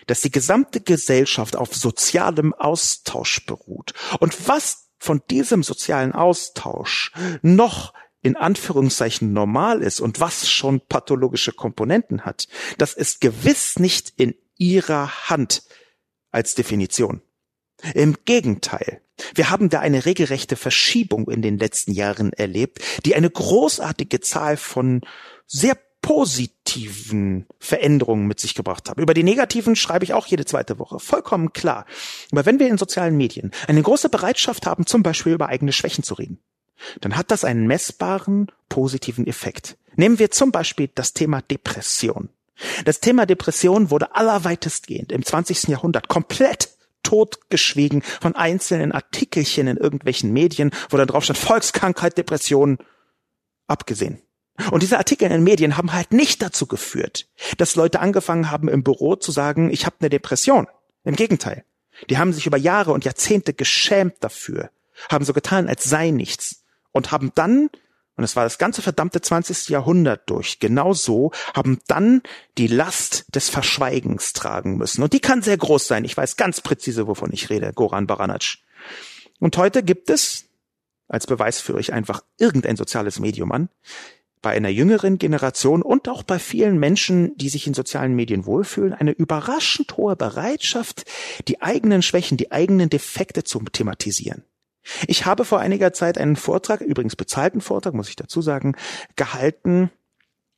dass die gesamte Gesellschaft auf sozialem Austausch beruht. Und was von diesem sozialen Austausch noch in Anführungszeichen normal ist und was schon pathologische Komponenten hat, das ist gewiss nicht in ihrer Hand als Definition. Im Gegenteil, wir haben da eine regelrechte Verschiebung in den letzten Jahren erlebt, die eine großartige Zahl von sehr positiven Veränderungen mit sich gebracht haben. Über die negativen schreibe ich auch jede zweite Woche. Vollkommen klar. Aber wenn wir in sozialen Medien eine große Bereitschaft haben, zum Beispiel über eigene Schwächen zu reden, dann hat das einen messbaren positiven Effekt. Nehmen wir zum Beispiel das Thema Depression. Das Thema Depression wurde allerweitestgehend im 20. Jahrhundert komplett totgeschwiegen von einzelnen Artikelchen in irgendwelchen Medien, wo da drauf stand Volkskrankheit, Depression, abgesehen. Und diese Artikel in den Medien haben halt nicht dazu geführt, dass Leute angefangen haben im Büro zu sagen, ich habe eine Depression. Im Gegenteil. Die haben sich über Jahre und Jahrzehnte geschämt dafür, haben so getan, als sei nichts und haben dann, und es war das ganze verdammte 20. Jahrhundert durch, genau so, haben dann die Last des Verschweigens tragen müssen. Und die kann sehr groß sein. Ich weiß ganz präzise, wovon ich rede, Goran Baranac. Und heute gibt es, als Beweis führe ich einfach irgendein soziales Medium an, bei einer jüngeren Generation und auch bei vielen Menschen, die sich in sozialen Medien wohlfühlen, eine überraschend hohe Bereitschaft, die eigenen Schwächen, die eigenen Defekte zu thematisieren. Ich habe vor einiger Zeit einen Vortrag, übrigens bezahlten Vortrag, muss ich dazu sagen, gehalten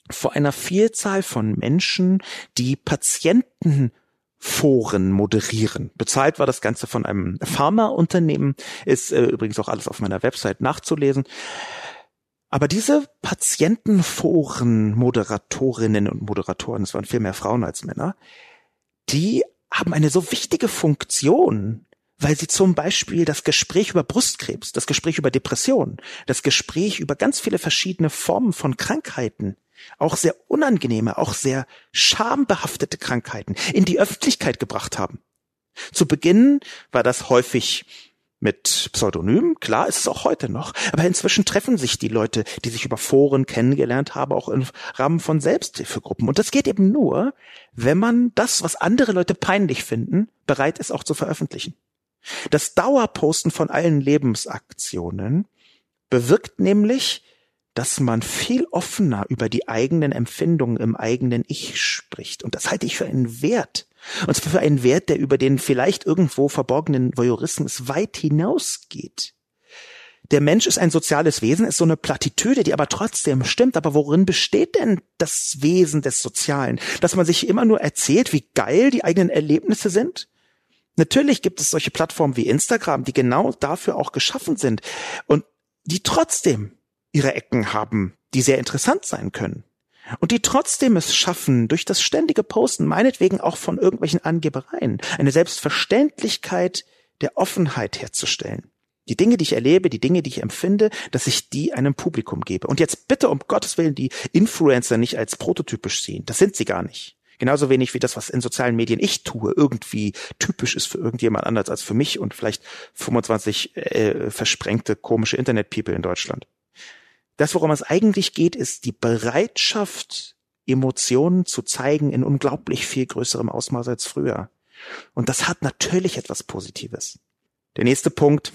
vor einer Vielzahl von Menschen, die Patientenforen moderieren. Bezahlt war das Ganze von einem Pharmaunternehmen, ist äh, übrigens auch alles auf meiner Website nachzulesen. Aber diese Patientenforen, Moderatorinnen und Moderatoren, es waren viel mehr Frauen als Männer, die haben eine so wichtige Funktion, weil sie zum Beispiel das Gespräch über Brustkrebs, das Gespräch über Depression, das Gespräch über ganz viele verschiedene Formen von Krankheiten, auch sehr unangenehme, auch sehr schambehaftete Krankheiten in die Öffentlichkeit gebracht haben. Zu Beginn war das häufig mit Pseudonym, klar ist es auch heute noch, aber inzwischen treffen sich die Leute, die sich über Foren kennengelernt haben, auch im Rahmen von Selbsthilfegruppen. Und das geht eben nur, wenn man das, was andere Leute peinlich finden, bereit ist auch zu veröffentlichen. Das Dauerposten von allen Lebensaktionen bewirkt nämlich, dass man viel offener über die eigenen Empfindungen im eigenen Ich spricht. Und das halte ich für einen Wert. Und zwar für einen Wert, der über den vielleicht irgendwo verborgenen Voyeurismus weit hinausgeht. Der Mensch ist ein soziales Wesen, ist so eine Plattitüde, die aber trotzdem stimmt. Aber worin besteht denn das Wesen des Sozialen? Dass man sich immer nur erzählt, wie geil die eigenen Erlebnisse sind? Natürlich gibt es solche Plattformen wie Instagram, die genau dafür auch geschaffen sind und die trotzdem ihre Ecken haben, die sehr interessant sein können. Und die trotzdem es schaffen, durch das ständige Posten, meinetwegen auch von irgendwelchen Angebereien, eine Selbstverständlichkeit der Offenheit herzustellen. Die Dinge, die ich erlebe, die Dinge, die ich empfinde, dass ich die einem Publikum gebe. Und jetzt bitte um Gottes Willen die Influencer nicht als prototypisch sehen. Das sind sie gar nicht. Genauso wenig wie das, was in sozialen Medien ich tue, irgendwie typisch ist für irgendjemand anders als für mich und vielleicht 25 äh, versprengte komische Internet-People in Deutschland. Das, worum es eigentlich geht, ist die Bereitschaft, Emotionen zu zeigen in unglaublich viel größerem Ausmaß als früher. Und das hat natürlich etwas Positives. Der nächste Punkt,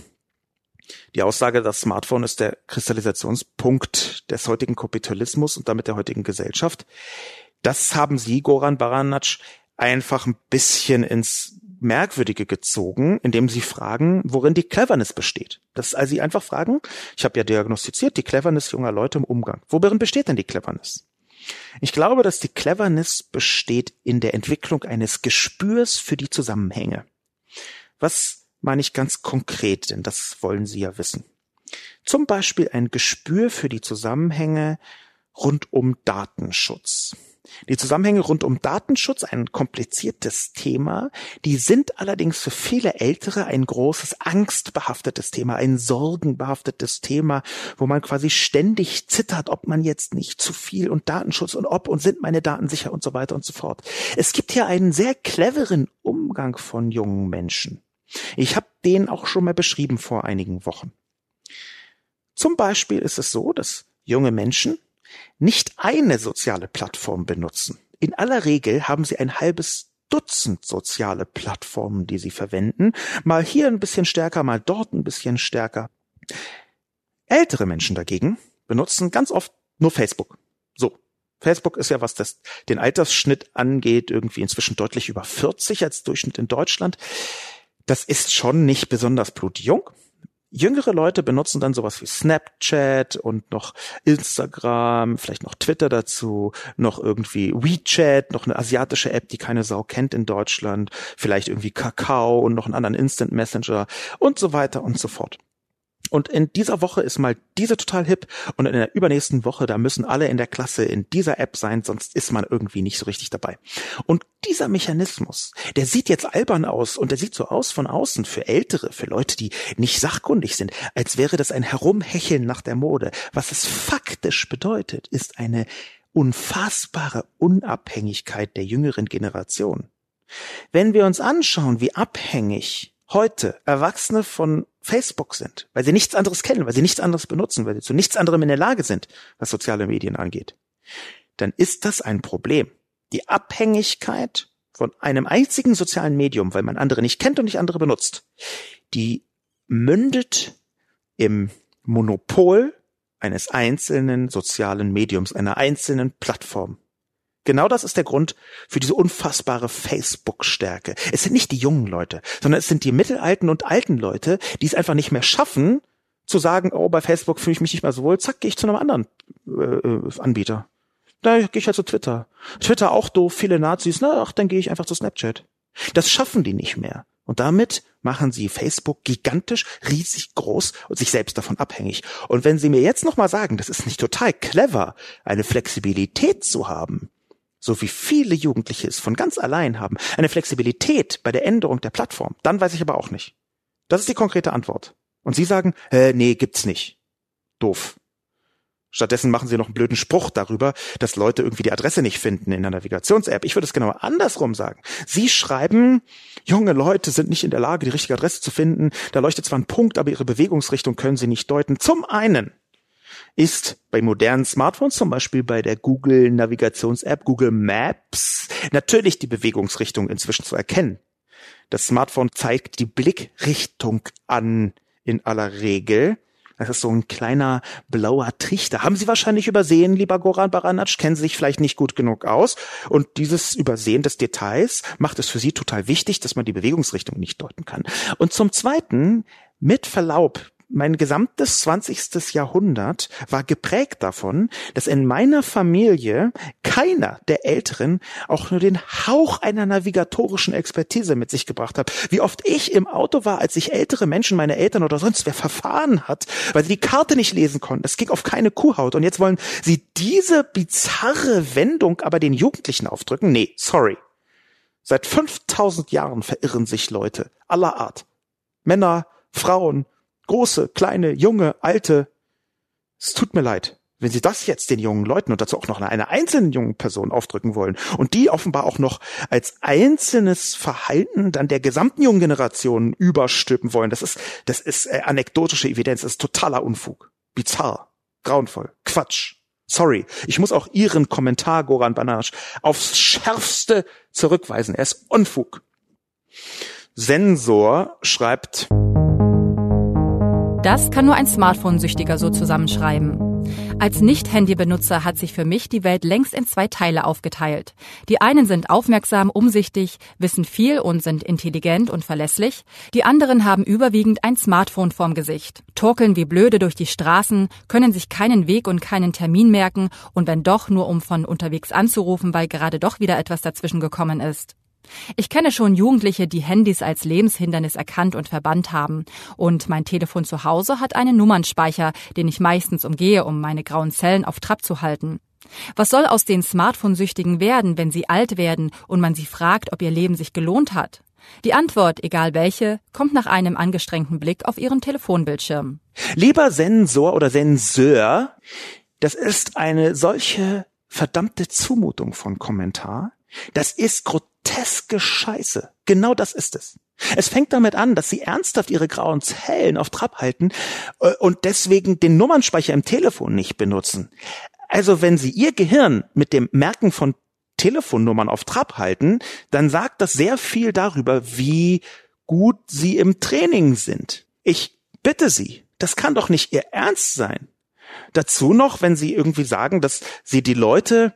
die Aussage, das Smartphone ist der Kristallisationspunkt des heutigen Kapitalismus und damit der heutigen Gesellschaft. Das haben Sie, Goran Baranac, einfach ein bisschen ins Merkwürdige gezogen, indem sie fragen, worin die Cleverness besteht. Das also sie einfach fragen, ich habe ja diagnostiziert die Cleverness junger Leute im Umgang. Worin besteht denn die Cleverness? Ich glaube, dass die Cleverness besteht in der Entwicklung eines Gespürs für die Zusammenhänge. Was meine ich ganz konkret, denn das wollen Sie ja wissen. Zum Beispiel ein Gespür für die Zusammenhänge rund um Datenschutz. Die Zusammenhänge rund um Datenschutz, ein kompliziertes Thema, die sind allerdings für viele Ältere ein großes angstbehaftetes Thema, ein sorgenbehaftetes Thema, wo man quasi ständig zittert, ob man jetzt nicht zu viel und Datenschutz und ob und sind meine Daten sicher und so weiter und so fort. Es gibt hier einen sehr cleveren Umgang von jungen Menschen. Ich habe den auch schon mal beschrieben vor einigen Wochen. Zum Beispiel ist es so, dass junge Menschen nicht eine soziale Plattform benutzen. In aller Regel haben sie ein halbes Dutzend soziale Plattformen, die sie verwenden. Mal hier ein bisschen stärker, mal dort ein bisschen stärker. Ältere Menschen dagegen benutzen ganz oft nur Facebook. So. Facebook ist ja, was das, den Altersschnitt angeht, irgendwie inzwischen deutlich über 40 als Durchschnitt in Deutschland. Das ist schon nicht besonders blutjung. Jüngere Leute benutzen dann sowas wie Snapchat und noch Instagram, vielleicht noch Twitter dazu, noch irgendwie WeChat, noch eine asiatische App, die keine Sau kennt in Deutschland, vielleicht irgendwie Kakao und noch einen anderen Instant Messenger und so weiter und so fort. Und in dieser Woche ist mal diese total hip und in der übernächsten Woche, da müssen alle in der Klasse in dieser App sein, sonst ist man irgendwie nicht so richtig dabei. Und dieser Mechanismus, der sieht jetzt albern aus und der sieht so aus von außen für Ältere, für Leute, die nicht sachkundig sind, als wäre das ein Herumhecheln nach der Mode. Was es faktisch bedeutet, ist eine unfassbare Unabhängigkeit der jüngeren Generation. Wenn wir uns anschauen, wie abhängig heute Erwachsene von Facebook sind, weil sie nichts anderes kennen, weil sie nichts anderes benutzen, weil sie zu nichts anderem in der Lage sind, was soziale Medien angeht, dann ist das ein Problem. Die Abhängigkeit von einem einzigen sozialen Medium, weil man andere nicht kennt und nicht andere benutzt, die mündet im Monopol eines einzelnen sozialen Mediums, einer einzelnen Plattform. Genau das ist der Grund für diese unfassbare Facebook-Stärke. Es sind nicht die jungen Leute, sondern es sind die mittelalten und alten Leute, die es einfach nicht mehr schaffen, zu sagen, oh, bei Facebook fühle ich mich nicht mehr so wohl, zack, gehe ich zu einem anderen äh, Anbieter. Da gehe ich halt zu Twitter. Twitter auch doof, viele Nazis, na, ach, dann gehe ich einfach zu Snapchat. Das schaffen die nicht mehr. Und damit machen sie Facebook gigantisch, riesig groß und sich selbst davon abhängig. Und wenn sie mir jetzt nochmal sagen, das ist nicht total clever, eine Flexibilität zu haben, so wie viele Jugendliche es von ganz allein haben, eine Flexibilität bei der Änderung der Plattform, dann weiß ich aber auch nicht. Das ist die konkrete Antwort. Und Sie sagen, äh, nee, gibt's nicht. Doof. Stattdessen machen sie noch einen blöden Spruch darüber, dass Leute irgendwie die Adresse nicht finden in der Navigations-App. Ich würde es genau andersrum sagen. Sie schreiben, junge Leute sind nicht in der Lage, die richtige Adresse zu finden. Da leuchtet zwar ein Punkt, aber ihre Bewegungsrichtung können sie nicht deuten. Zum einen ist bei modernen Smartphones, zum Beispiel bei der Google Navigations-App Google Maps, natürlich die Bewegungsrichtung inzwischen zu erkennen. Das Smartphone zeigt die Blickrichtung an in aller Regel. Das ist so ein kleiner blauer Trichter. Haben Sie wahrscheinlich übersehen, lieber Goran Baranatsch, kennen Sie sich vielleicht nicht gut genug aus. Und dieses Übersehen des Details macht es für Sie total wichtig, dass man die Bewegungsrichtung nicht deuten kann. Und zum Zweiten, mit Verlaub, mein gesamtes 20. Jahrhundert war geprägt davon, dass in meiner Familie keiner der Älteren auch nur den Hauch einer navigatorischen Expertise mit sich gebracht hat. Wie oft ich im Auto war, als sich ältere Menschen, meine Eltern oder sonst wer verfahren hat, weil sie die Karte nicht lesen konnten. Das ging auf keine Kuhhaut. Und jetzt wollen sie diese bizarre Wendung aber den Jugendlichen aufdrücken? Nee, sorry. Seit 5000 Jahren verirren sich Leute aller Art. Männer, Frauen, Große, kleine, junge, alte. Es tut mir leid, wenn Sie das jetzt den jungen Leuten und dazu auch noch einer einzelnen jungen Person aufdrücken wollen und die offenbar auch noch als einzelnes Verhalten dann der gesamten jungen Generation überstülpen wollen, das ist, das ist äh, anekdotische Evidenz, das ist totaler Unfug. Bizarr, grauenvoll, Quatsch. Sorry, ich muss auch Ihren Kommentar, Goran Banasch, aufs Schärfste zurückweisen. Er ist Unfug. Sensor schreibt, das kann nur ein Smartphone-Süchtiger so zusammenschreiben. Als Nicht-Handy-Benutzer hat sich für mich die Welt längst in zwei Teile aufgeteilt. Die einen sind aufmerksam, umsichtig, wissen viel und sind intelligent und verlässlich. Die anderen haben überwiegend ein Smartphone vorm Gesicht, torkeln wie blöde durch die Straßen, können sich keinen Weg und keinen Termin merken und wenn doch nur um von unterwegs anzurufen, weil gerade doch wieder etwas dazwischen gekommen ist. Ich kenne schon Jugendliche, die Handys als Lebenshindernis erkannt und verbannt haben. Und mein Telefon zu Hause hat einen Nummernspeicher, den ich meistens umgehe, um meine grauen Zellen auf Trab zu halten. Was soll aus den Smartphone-Süchtigen werden, wenn sie alt werden und man sie fragt, ob ihr Leben sich gelohnt hat? Die Antwort, egal welche, kommt nach einem angestrengten Blick auf ihren Telefonbildschirm. Lieber Sensor oder Senseur, das ist eine solche verdammte Zumutung von Kommentar. Das ist groteske Scheiße. Genau das ist es. Es fängt damit an, dass sie ernsthaft ihre grauen Zellen auf Trab halten äh, und deswegen den Nummernspeicher im Telefon nicht benutzen. Also wenn sie ihr Gehirn mit dem Merken von Telefonnummern auf Trab halten, dann sagt das sehr viel darüber, wie gut sie im Training sind. Ich bitte Sie, das kann doch nicht Ihr Ernst sein. Dazu noch, wenn Sie irgendwie sagen, dass Sie die Leute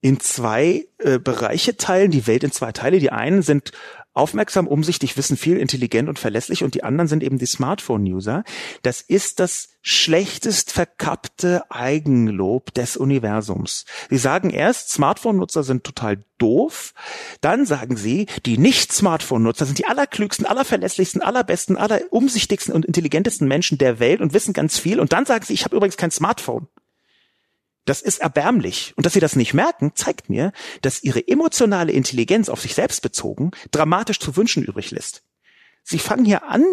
in zwei äh, Bereiche teilen, die Welt in zwei Teile. Die einen sind aufmerksam, umsichtig, wissen viel, intelligent und verlässlich und die anderen sind eben die Smartphone-User. Das ist das schlechtest verkappte Eigenlob des Universums. Sie sagen erst, Smartphone-Nutzer sind total doof. Dann sagen sie, die Nicht-Smartphone-Nutzer sind die allerklügsten, allerverlässlichsten, allerbesten, allerumsichtigsten und intelligentesten Menschen der Welt und wissen ganz viel. Und dann sagen sie, ich habe übrigens kein Smartphone. Das ist erbärmlich. Und dass sie das nicht merken, zeigt mir, dass ihre emotionale Intelligenz auf sich selbst bezogen dramatisch zu wünschen übrig lässt. Sie fangen hier an,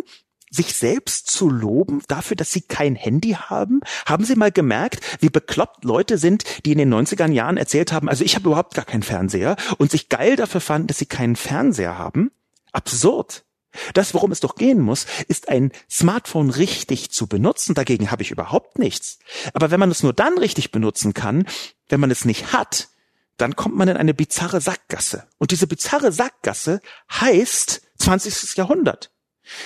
sich selbst zu loben dafür, dass sie kein Handy haben? Haben Sie mal gemerkt, wie bekloppt Leute sind, die in den 90er Jahren erzählt haben, also ich habe überhaupt gar keinen Fernseher und sich geil dafür fanden, dass sie keinen Fernseher haben? Absurd. Das, worum es doch gehen muss, ist ein Smartphone richtig zu benutzen. Dagegen habe ich überhaupt nichts. Aber wenn man es nur dann richtig benutzen kann, wenn man es nicht hat, dann kommt man in eine bizarre Sackgasse. Und diese bizarre Sackgasse heißt 20. Jahrhundert.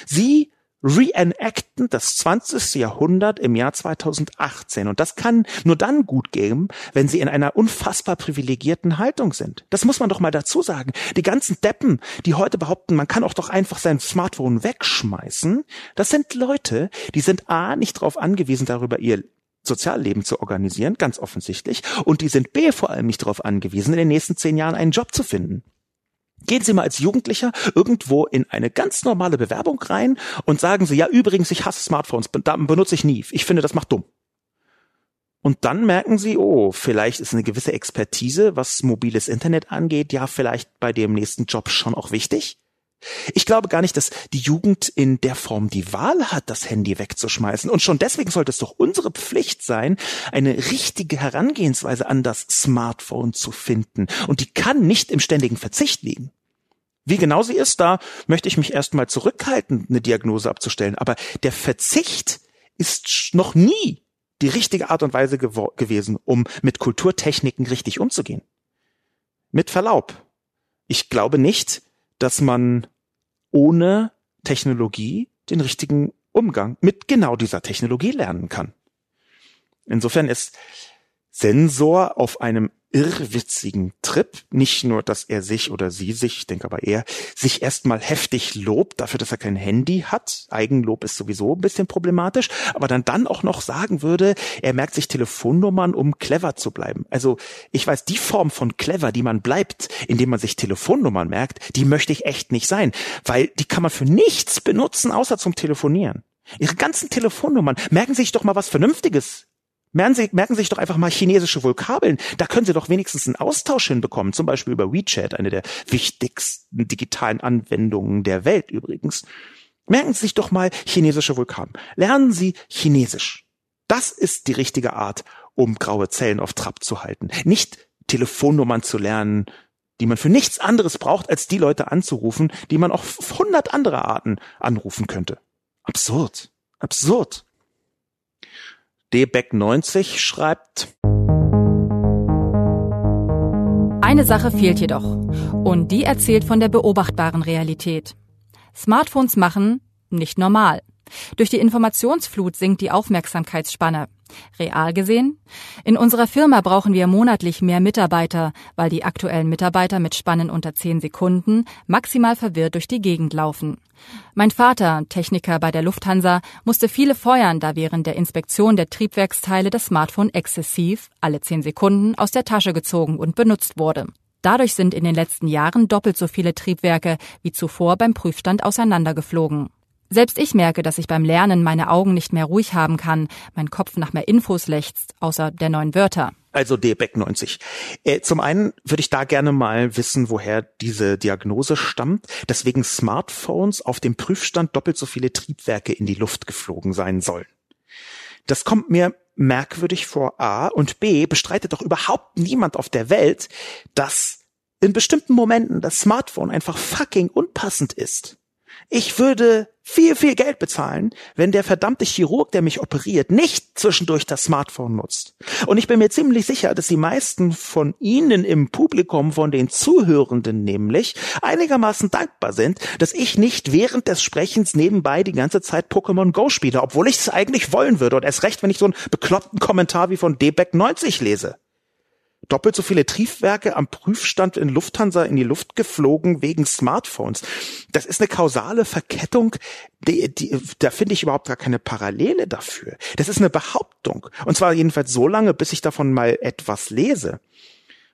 Sie reenacten das 20. Jahrhundert im Jahr 2018. Und das kann nur dann gut gehen, wenn sie in einer unfassbar privilegierten Haltung sind. Das muss man doch mal dazu sagen. Die ganzen Deppen, die heute behaupten, man kann auch doch einfach sein Smartphone wegschmeißen, das sind Leute, die sind A, nicht darauf angewiesen, darüber ihr Sozialleben zu organisieren, ganz offensichtlich, und die sind B vor allem nicht darauf angewiesen, in den nächsten zehn Jahren einen Job zu finden. Gehen Sie mal als Jugendlicher irgendwo in eine ganz normale Bewerbung rein und sagen Sie, ja, übrigens, ich hasse Smartphones, benutze ich nie. Ich finde, das macht dumm. Und dann merken Sie, oh, vielleicht ist eine gewisse Expertise, was mobiles Internet angeht, ja, vielleicht bei dem nächsten Job schon auch wichtig. Ich glaube gar nicht, dass die Jugend in der Form die Wahl hat, das Handy wegzuschmeißen. Und schon deswegen sollte es doch unsere Pflicht sein, eine richtige Herangehensweise an das Smartphone zu finden. Und die kann nicht im ständigen Verzicht liegen. Wie genau sie ist, da möchte ich mich erstmal zurückhalten, eine Diagnose abzustellen. Aber der Verzicht ist noch nie die richtige Art und Weise gewesen, um mit Kulturtechniken richtig umzugehen. Mit Verlaub. Ich glaube nicht, dass man ohne Technologie den richtigen Umgang mit genau dieser Technologie lernen kann. Insofern ist Sensor auf einem irrwitzigen Trip. Nicht nur, dass er sich oder sie sich, ich denke aber er, sich erstmal heftig lobt dafür, dass er kein Handy hat. Eigenlob ist sowieso ein bisschen problematisch. Aber dann dann auch noch sagen würde, er merkt sich Telefonnummern, um clever zu bleiben. Also ich weiß, die Form von clever, die man bleibt, indem man sich Telefonnummern merkt, die möchte ich echt nicht sein. Weil die kann man für nichts benutzen, außer zum Telefonieren. Ihre ganzen Telefonnummern, merken Sie sich doch mal was Vernünftiges. Merken Sie, merken Sie sich doch einfach mal chinesische Vokabeln. Da können Sie doch wenigstens einen Austausch hinbekommen, zum Beispiel über WeChat, eine der wichtigsten digitalen Anwendungen der Welt übrigens. Merken Sie sich doch mal chinesische Vokabeln. Lernen Sie Chinesisch. Das ist die richtige Art, um graue Zellen auf Trab zu halten. Nicht Telefonnummern zu lernen, die man für nichts anderes braucht, als die Leute anzurufen, die man auch auf hundert andere Arten anrufen könnte. Absurd. Absurd. Dbeck90 schreibt, eine Sache fehlt jedoch. Und die erzählt von der beobachtbaren Realität. Smartphones machen nicht normal. Durch die Informationsflut sinkt die Aufmerksamkeitsspanne. Real gesehen? In unserer Firma brauchen wir monatlich mehr Mitarbeiter, weil die aktuellen Mitarbeiter mit Spannen unter zehn Sekunden maximal verwirrt durch die Gegend laufen. Mein Vater, Techniker bei der Lufthansa, musste viele feuern, da während der Inspektion der Triebwerksteile das Smartphone exzessiv, alle zehn Sekunden, aus der Tasche gezogen und benutzt wurde. Dadurch sind in den letzten Jahren doppelt so viele Triebwerke wie zuvor beim Prüfstand auseinandergeflogen. Selbst ich merke, dass ich beim Lernen meine Augen nicht mehr ruhig haben kann, mein Kopf nach mehr Infos lechzt, außer der neuen Wörter. Also DBEC 90. Äh, zum einen würde ich da gerne mal wissen, woher diese Diagnose stammt, dass wegen Smartphones auf dem Prüfstand doppelt so viele Triebwerke in die Luft geflogen sein sollen. Das kommt mir merkwürdig vor A und B bestreitet doch überhaupt niemand auf der Welt, dass in bestimmten Momenten das Smartphone einfach fucking unpassend ist. Ich würde viel, viel Geld bezahlen, wenn der verdammte Chirurg, der mich operiert, nicht zwischendurch das Smartphone nutzt. Und ich bin mir ziemlich sicher, dass die meisten von Ihnen im Publikum, von den Zuhörenden nämlich, einigermaßen dankbar sind, dass ich nicht während des Sprechens nebenbei die ganze Zeit Pokémon Go spiele, obwohl ich es eigentlich wollen würde und erst recht, wenn ich so einen bekloppten Kommentar wie von Debeck 90 lese doppelt so viele Triebwerke am Prüfstand in Lufthansa in die Luft geflogen wegen Smartphones. Das ist eine kausale Verkettung, die, die, da finde ich überhaupt gar keine Parallele dafür. Das ist eine Behauptung. Und zwar jedenfalls so lange, bis ich davon mal etwas lese.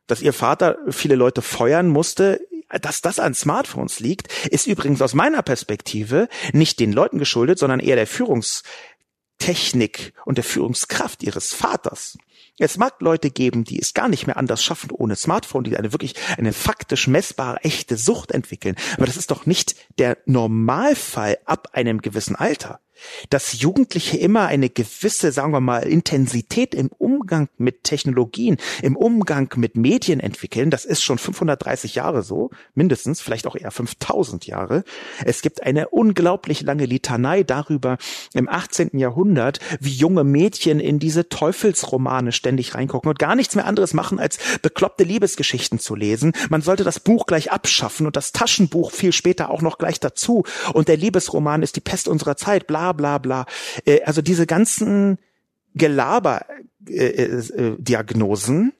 Dass ihr Vater viele Leute feuern musste, dass das an Smartphones liegt, ist übrigens aus meiner Perspektive nicht den Leuten geschuldet, sondern eher der Führungstechnik und der Führungskraft ihres Vaters. Es mag Leute geben, die es gar nicht mehr anders schaffen ohne Smartphone, die eine wirklich eine faktisch messbare, echte Sucht entwickeln. Aber das ist doch nicht der Normalfall ab einem gewissen Alter dass Jugendliche immer eine gewisse, sagen wir mal, Intensität im Umgang mit Technologien, im Umgang mit Medien entwickeln. Das ist schon 530 Jahre so, mindestens, vielleicht auch eher 5000 Jahre. Es gibt eine unglaublich lange Litanei darüber im 18. Jahrhundert, wie junge Mädchen in diese Teufelsromane ständig reingucken und gar nichts mehr anderes machen, als bekloppte Liebesgeschichten zu lesen. Man sollte das Buch gleich abschaffen und das Taschenbuch viel später auch noch gleich dazu. Und der Liebesroman ist die Pest unserer Zeit, bla bla bla. Äh, also diese ganzen Gelaber-Diagnosen,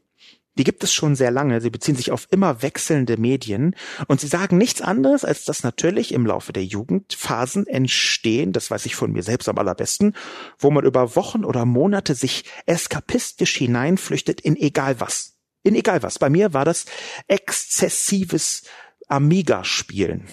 die gibt es schon sehr lange. Sie beziehen sich auf immer wechselnde Medien und sie sagen nichts anderes, als dass natürlich im Laufe der Jugend Phasen entstehen, das weiß ich von mir selbst am allerbesten, wo man über Wochen oder Monate sich eskapistisch hineinflüchtet in egal was. In egal was. Bei mir war das exzessives Amiga-Spielen.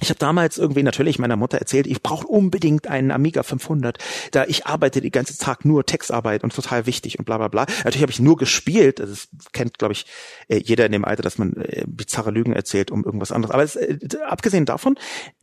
Ich habe damals irgendwie natürlich meiner Mutter erzählt, ich brauche unbedingt einen Amiga 500, da ich arbeite die ganze Tag nur Textarbeit und total wichtig und bla bla bla. Natürlich habe ich nur gespielt, das kennt glaube ich äh, jeder in dem Alter, dass man äh, bizarre Lügen erzählt um irgendwas anderes. Aber es, äh, abgesehen davon,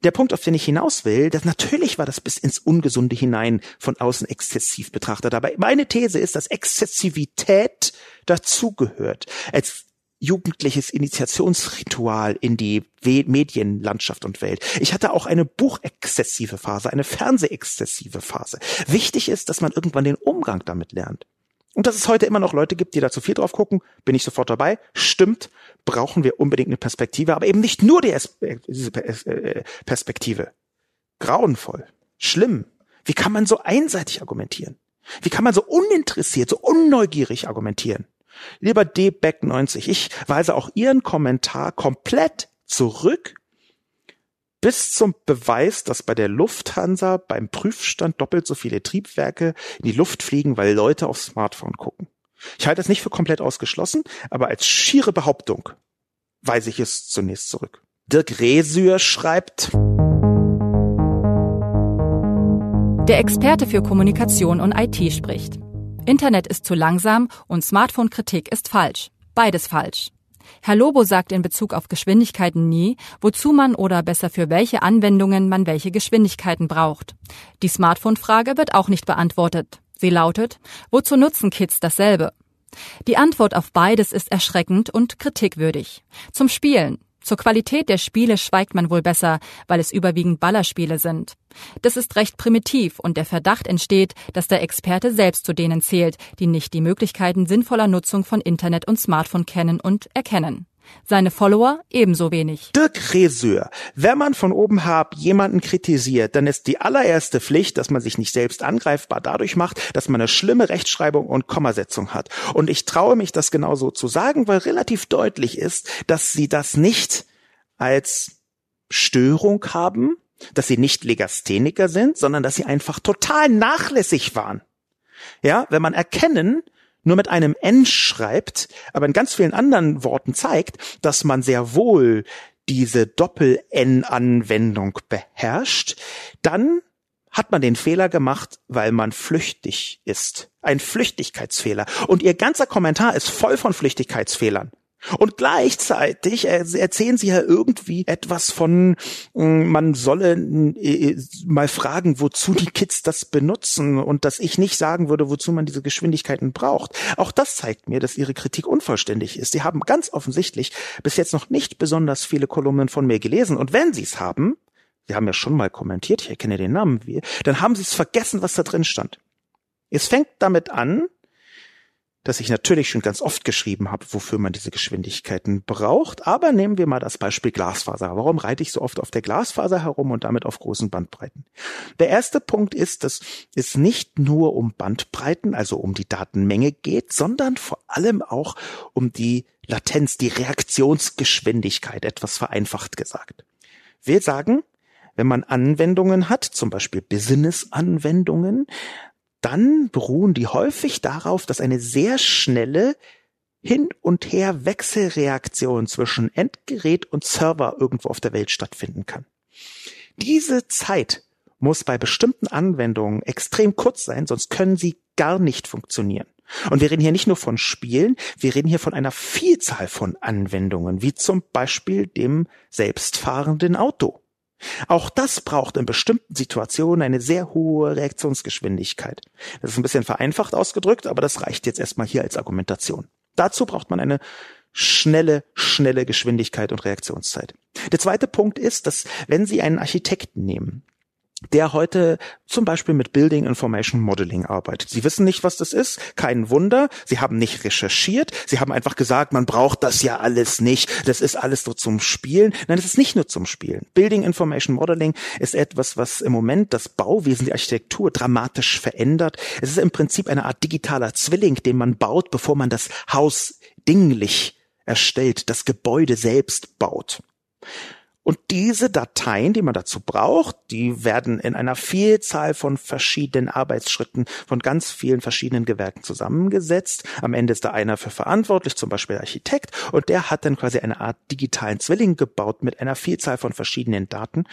der Punkt, auf den ich hinaus will, dass natürlich war das bis ins Ungesunde hinein von außen exzessiv betrachtet. Aber meine These ist, dass Exzessivität dazugehört. Als jugendliches Initiationsritual in die Medienlandschaft und Welt. Ich hatte auch eine buchexzessive Phase, eine fernsehexzessive Phase. Wichtig ist, dass man irgendwann den Umgang damit lernt. Und dass es heute immer noch Leute gibt, die da zu viel drauf gucken, bin ich sofort dabei. Stimmt, brauchen wir unbedingt eine Perspektive, aber eben nicht nur die diese äh, Perspektive. Grauenvoll, schlimm. Wie kann man so einseitig argumentieren? Wie kann man so uninteressiert, so unneugierig argumentieren? Lieber dback90, ich weise auch Ihren Kommentar komplett zurück bis zum Beweis, dass bei der Lufthansa beim Prüfstand doppelt so viele Triebwerke in die Luft fliegen, weil Leute aufs Smartphone gucken. Ich halte es nicht für komplett ausgeschlossen, aber als schiere Behauptung weise ich es zunächst zurück. Dirk Resür schreibt, der Experte für Kommunikation und IT spricht. Internet ist zu langsam und Smartphone-Kritik ist falsch. Beides falsch. Herr Lobo sagt in Bezug auf Geschwindigkeiten nie, wozu man oder besser für welche Anwendungen man welche Geschwindigkeiten braucht. Die Smartphone-Frage wird auch nicht beantwortet. Sie lautet, wozu nutzen Kids dasselbe? Die Antwort auf beides ist erschreckend und kritikwürdig. Zum Spielen, zur Qualität der Spiele schweigt man wohl besser, weil es überwiegend Ballerspiele sind. Das ist recht primitiv und der Verdacht entsteht, dass der Experte selbst zu denen zählt, die nicht die Möglichkeiten sinnvoller Nutzung von Internet und Smartphone kennen und erkennen. Seine Follower ebenso wenig. Dirk Reseur. Wenn man von oben herab jemanden kritisiert, dann ist die allererste Pflicht, dass man sich nicht selbst angreifbar dadurch macht, dass man eine schlimme Rechtschreibung und Kommasetzung hat. Und ich traue mich, das genauso zu sagen, weil relativ deutlich ist, dass sie das nicht als Störung haben, dass sie nicht Legastheniker sind, sondern dass sie einfach total nachlässig waren. Ja, wenn man erkennen, nur mit einem N schreibt, aber in ganz vielen anderen Worten zeigt, dass man sehr wohl diese Doppel-N-Anwendung beherrscht, dann hat man den Fehler gemacht, weil man flüchtig ist. Ein Flüchtigkeitsfehler. Und ihr ganzer Kommentar ist voll von Flüchtigkeitsfehlern. Und gleichzeitig erzählen sie ja irgendwie etwas von, mm, man solle äh, mal fragen, wozu die Kids das benutzen und dass ich nicht sagen würde, wozu man diese Geschwindigkeiten braucht. Auch das zeigt mir, dass ihre Kritik unvollständig ist. Sie haben ganz offensichtlich bis jetzt noch nicht besonders viele Kolumnen von mir gelesen. Und wenn sie es haben, Sie haben ja schon mal kommentiert, ich erkenne den Namen, dann haben Sie es vergessen, was da drin stand. Es fängt damit an, dass ich natürlich schon ganz oft geschrieben habe, wofür man diese Geschwindigkeiten braucht. Aber nehmen wir mal das Beispiel Glasfaser. Warum reite ich so oft auf der Glasfaser herum und damit auf großen Bandbreiten? Der erste Punkt ist, dass es nicht nur um Bandbreiten, also um die Datenmenge geht, sondern vor allem auch um die Latenz, die Reaktionsgeschwindigkeit, etwas vereinfacht gesagt. Wir sagen, wenn man Anwendungen hat, zum Beispiel Business-Anwendungen, dann beruhen die häufig darauf, dass eine sehr schnelle Hin- und Her Wechselreaktion zwischen Endgerät und Server irgendwo auf der Welt stattfinden kann. Diese Zeit muss bei bestimmten Anwendungen extrem kurz sein, sonst können sie gar nicht funktionieren. Und wir reden hier nicht nur von Spielen, wir reden hier von einer Vielzahl von Anwendungen, wie zum Beispiel dem selbstfahrenden Auto. Auch das braucht in bestimmten Situationen eine sehr hohe Reaktionsgeschwindigkeit. Das ist ein bisschen vereinfacht ausgedrückt, aber das reicht jetzt erstmal hier als Argumentation. Dazu braucht man eine schnelle, schnelle Geschwindigkeit und Reaktionszeit. Der zweite Punkt ist, dass wenn Sie einen Architekten nehmen, der heute zum Beispiel mit Building Information Modeling arbeitet. Sie wissen nicht, was das ist, kein Wunder. Sie haben nicht recherchiert. Sie haben einfach gesagt, man braucht das ja alles nicht. Das ist alles nur zum Spielen. Nein, es ist nicht nur zum Spielen. Building Information Modeling ist etwas, was im Moment das Bauwesen, die Architektur dramatisch verändert. Es ist im Prinzip eine Art digitaler Zwilling, den man baut, bevor man das Haus dinglich erstellt, das Gebäude selbst baut. Und diese Dateien, die man dazu braucht, die werden in einer Vielzahl von verschiedenen Arbeitsschritten von ganz vielen verschiedenen Gewerken zusammengesetzt. Am Ende ist da einer für verantwortlich, zum Beispiel der Architekt, und der hat dann quasi eine Art digitalen Zwilling gebaut mit einer Vielzahl von verschiedenen Daten.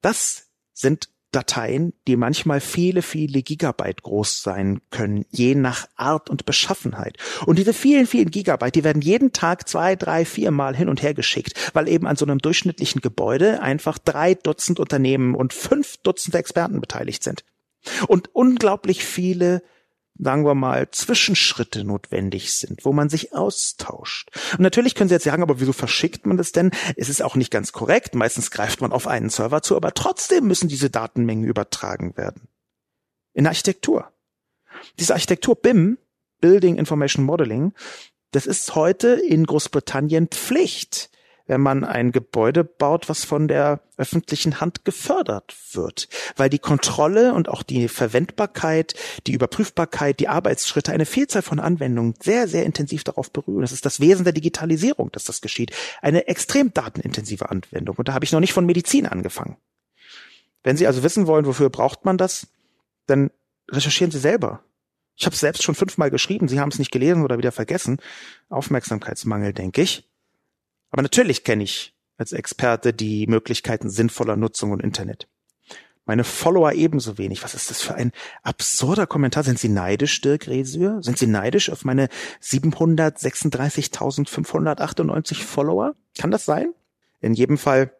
Das sind Dateien, die manchmal viele, viele Gigabyte groß sein können, je nach Art und Beschaffenheit. Und diese vielen, vielen Gigabyte, die werden jeden Tag zwei, drei, vier Mal hin und her geschickt, weil eben an so einem durchschnittlichen Gebäude einfach drei Dutzend Unternehmen und fünf Dutzend Experten beteiligt sind. Und unglaublich viele sagen wir mal, Zwischenschritte notwendig sind, wo man sich austauscht. Und natürlich können Sie jetzt sagen, aber wieso verschickt man das denn? Es ist auch nicht ganz korrekt. Meistens greift man auf einen Server zu, aber trotzdem müssen diese Datenmengen übertragen werden. In der Architektur. Diese Architektur BIM, Building Information Modeling, das ist heute in Großbritannien Pflicht wenn man ein Gebäude baut, was von der öffentlichen Hand gefördert wird, weil die Kontrolle und auch die Verwendbarkeit, die Überprüfbarkeit, die Arbeitsschritte, eine Vielzahl von Anwendungen sehr, sehr intensiv darauf berühren. Das ist das Wesen der Digitalisierung, dass das geschieht. Eine extrem datenintensive Anwendung. Und da habe ich noch nicht von Medizin angefangen. Wenn Sie also wissen wollen, wofür braucht man das, dann recherchieren Sie selber. Ich habe es selbst schon fünfmal geschrieben, Sie haben es nicht gelesen oder wieder vergessen. Aufmerksamkeitsmangel, denke ich. Aber natürlich kenne ich als Experte die Möglichkeiten sinnvoller Nutzung und Internet. Meine Follower ebenso wenig. Was ist das für ein absurder Kommentar? Sind Sie neidisch, Dirk Resür? Sind Sie neidisch auf meine 736.598 Follower? Kann das sein? In jedem Fall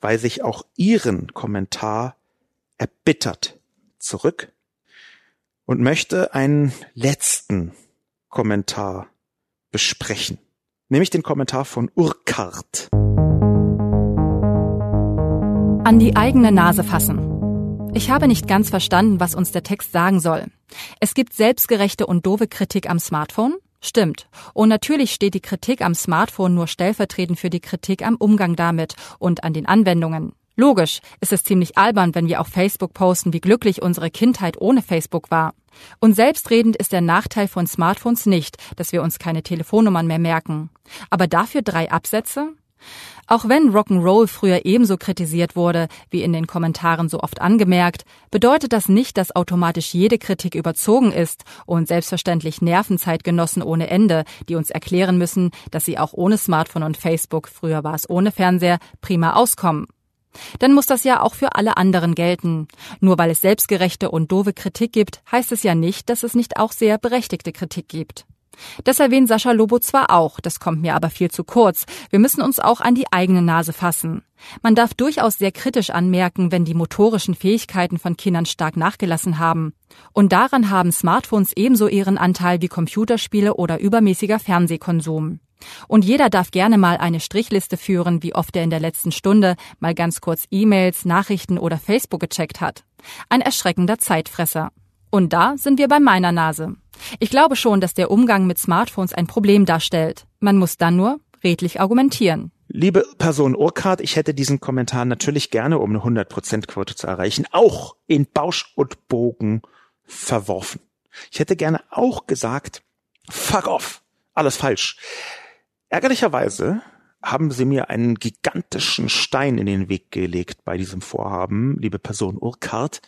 weise ich auch Ihren Kommentar erbittert zurück und möchte einen letzten Kommentar besprechen nämlich den Kommentar von Urquhart. An die eigene Nase fassen. Ich habe nicht ganz verstanden, was uns der Text sagen soll. Es gibt selbstgerechte und doofe Kritik am Smartphone? Stimmt. Und natürlich steht die Kritik am Smartphone nur stellvertretend für die Kritik am Umgang damit und an den Anwendungen. Logisch ist es ziemlich albern, wenn wir auf Facebook posten, wie glücklich unsere Kindheit ohne Facebook war. Und selbstredend ist der Nachteil von Smartphones nicht, dass wir uns keine Telefonnummern mehr merken. Aber dafür drei Absätze? Auch wenn Rock'n'Roll früher ebenso kritisiert wurde, wie in den Kommentaren so oft angemerkt, bedeutet das nicht, dass automatisch jede Kritik überzogen ist und selbstverständlich Nervenzeitgenossen ohne Ende, die uns erklären müssen, dass sie auch ohne Smartphone und Facebook, früher war es ohne Fernseher, prima auskommen. Dann muss das ja auch für alle anderen gelten. Nur weil es selbstgerechte und doofe Kritik gibt, heißt es ja nicht, dass es nicht auch sehr berechtigte Kritik gibt. Das erwähnt Sascha Lobo zwar auch, das kommt mir aber viel zu kurz. Wir müssen uns auch an die eigene Nase fassen. Man darf durchaus sehr kritisch anmerken, wenn die motorischen Fähigkeiten von Kindern stark nachgelassen haben. Und daran haben Smartphones ebenso ihren Anteil wie Computerspiele oder übermäßiger Fernsehkonsum. Und jeder darf gerne mal eine Strichliste führen, wie oft er in der letzten Stunde mal ganz kurz E-Mails, Nachrichten oder Facebook gecheckt hat. Ein erschreckender Zeitfresser. Und da sind wir bei meiner Nase. Ich glaube schon, dass der Umgang mit Smartphones ein Problem darstellt. Man muss dann nur redlich argumentieren. Liebe Person Urquhart, ich hätte diesen Kommentar natürlich gerne, um eine 100%-Quote zu erreichen, auch in Bausch und Bogen verworfen. Ich hätte gerne auch gesagt, fuck off, alles falsch. Ärgerlicherweise haben Sie mir einen gigantischen Stein in den Weg gelegt bei diesem Vorhaben, liebe Person Urquhart,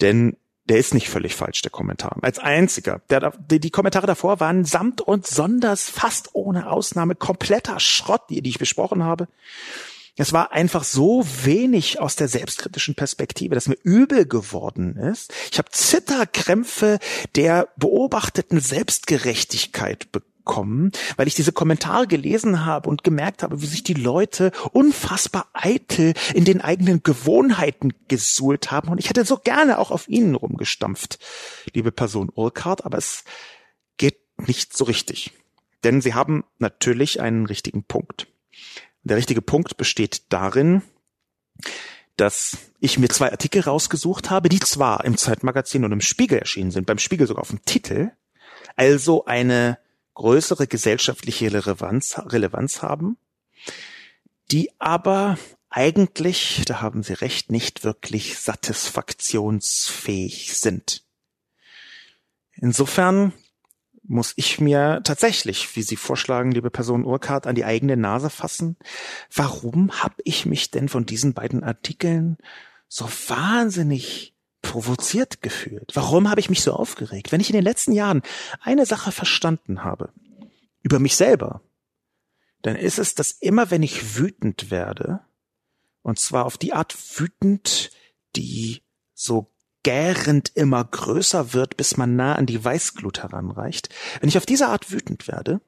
denn der ist nicht völlig falsch, der Kommentar. Als einziger. Der, die, Kommentare davor waren samt und sonders fast ohne Ausnahme kompletter Schrott, die, die ich besprochen habe. Es war einfach so wenig aus der selbstkritischen Perspektive, dass mir übel geworden ist. Ich habe Zitterkrämpfe der beobachteten Selbstgerechtigkeit bekommen bekommen, weil ich diese Kommentare gelesen habe und gemerkt habe, wie sich die Leute unfassbar eitel in den eigenen Gewohnheiten gesuhlt haben. Und ich hätte so gerne auch auf ihnen rumgestampft, liebe Person Urquhart, aber es geht nicht so richtig. Denn sie haben natürlich einen richtigen Punkt. Der richtige Punkt besteht darin, dass ich mir zwei Artikel rausgesucht habe, die zwar im Zeitmagazin und im Spiegel erschienen sind, beim Spiegel sogar auf dem Titel, also eine größere gesellschaftliche Relevanz, Relevanz haben, die aber eigentlich, da haben Sie recht, nicht wirklich satisfaktionsfähig sind. Insofern muss ich mir tatsächlich, wie Sie vorschlagen, liebe Person Urquhart, an die eigene Nase fassen. Warum habe ich mich denn von diesen beiden Artikeln so wahnsinnig provoziert gefühlt? Warum habe ich mich so aufgeregt? Wenn ich in den letzten Jahren eine Sache verstanden habe, über mich selber, dann ist es, dass immer wenn ich wütend werde, und zwar auf die Art wütend, die so gärend immer größer wird, bis man nah an die Weißglut heranreicht, wenn ich auf diese Art wütend werde,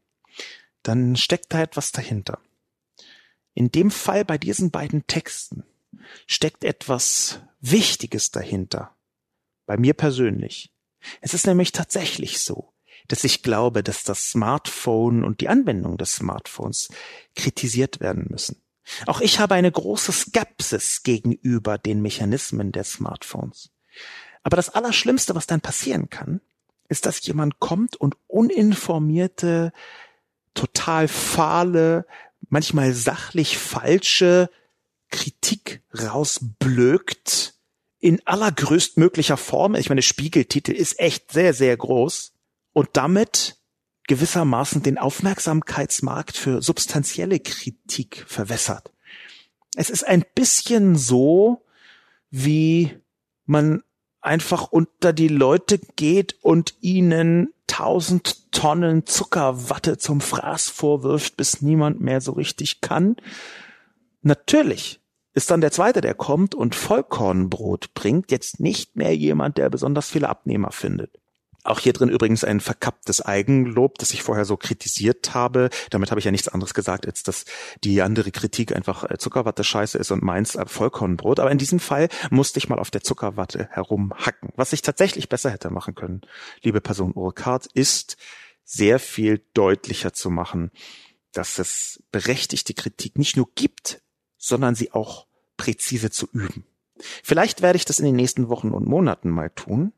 dann steckt da etwas dahinter. In dem Fall bei diesen beiden Texten steckt etwas Wichtiges dahinter. Bei mir persönlich. Es ist nämlich tatsächlich so, dass ich glaube, dass das Smartphone und die Anwendung des Smartphones kritisiert werden müssen. Auch ich habe eine große Skepsis gegenüber den Mechanismen der Smartphones. Aber das Allerschlimmste, was dann passieren kann, ist, dass jemand kommt und uninformierte, total fahle, manchmal sachlich falsche Kritik rausblökt in allergrößtmöglicher Form. Ich meine, Spiegeltitel ist echt sehr, sehr groß und damit gewissermaßen den Aufmerksamkeitsmarkt für substanzielle Kritik verwässert. Es ist ein bisschen so, wie man einfach unter die Leute geht und ihnen tausend Tonnen Zuckerwatte zum Fraß vorwirft, bis niemand mehr so richtig kann. Natürlich ist dann der zweite, der kommt und Vollkornbrot bringt, jetzt nicht mehr jemand, der besonders viele Abnehmer findet. Auch hier drin übrigens ein verkapptes Eigenlob, das ich vorher so kritisiert habe. Damit habe ich ja nichts anderes gesagt, als dass die andere Kritik einfach äh, Zuckerwatte scheiße ist und meins äh, Vollkornbrot. Aber in diesem Fall musste ich mal auf der Zuckerwatte herumhacken. Was ich tatsächlich besser hätte machen können, liebe Person Urquhart, ist sehr viel deutlicher zu machen, dass es berechtigte Kritik nicht nur gibt, sondern sie auch präzise zu üben. Vielleicht werde ich das in den nächsten Wochen und Monaten mal tun.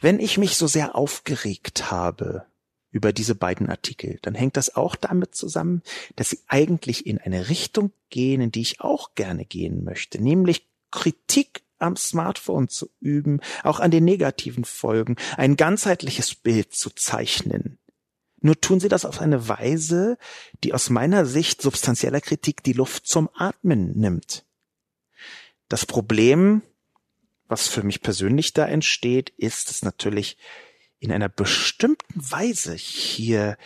Wenn ich mich so sehr aufgeregt habe über diese beiden Artikel, dann hängt das auch damit zusammen, dass sie eigentlich in eine Richtung gehen, in die ich auch gerne gehen möchte, nämlich Kritik am Smartphone zu üben, auch an den negativen Folgen, ein ganzheitliches Bild zu zeichnen. Nur tun sie das auf eine Weise, die aus meiner Sicht substanzieller Kritik die Luft zum Atmen nimmt. Das Problem, was für mich persönlich da entsteht, ist, dass natürlich in einer bestimmten Weise hier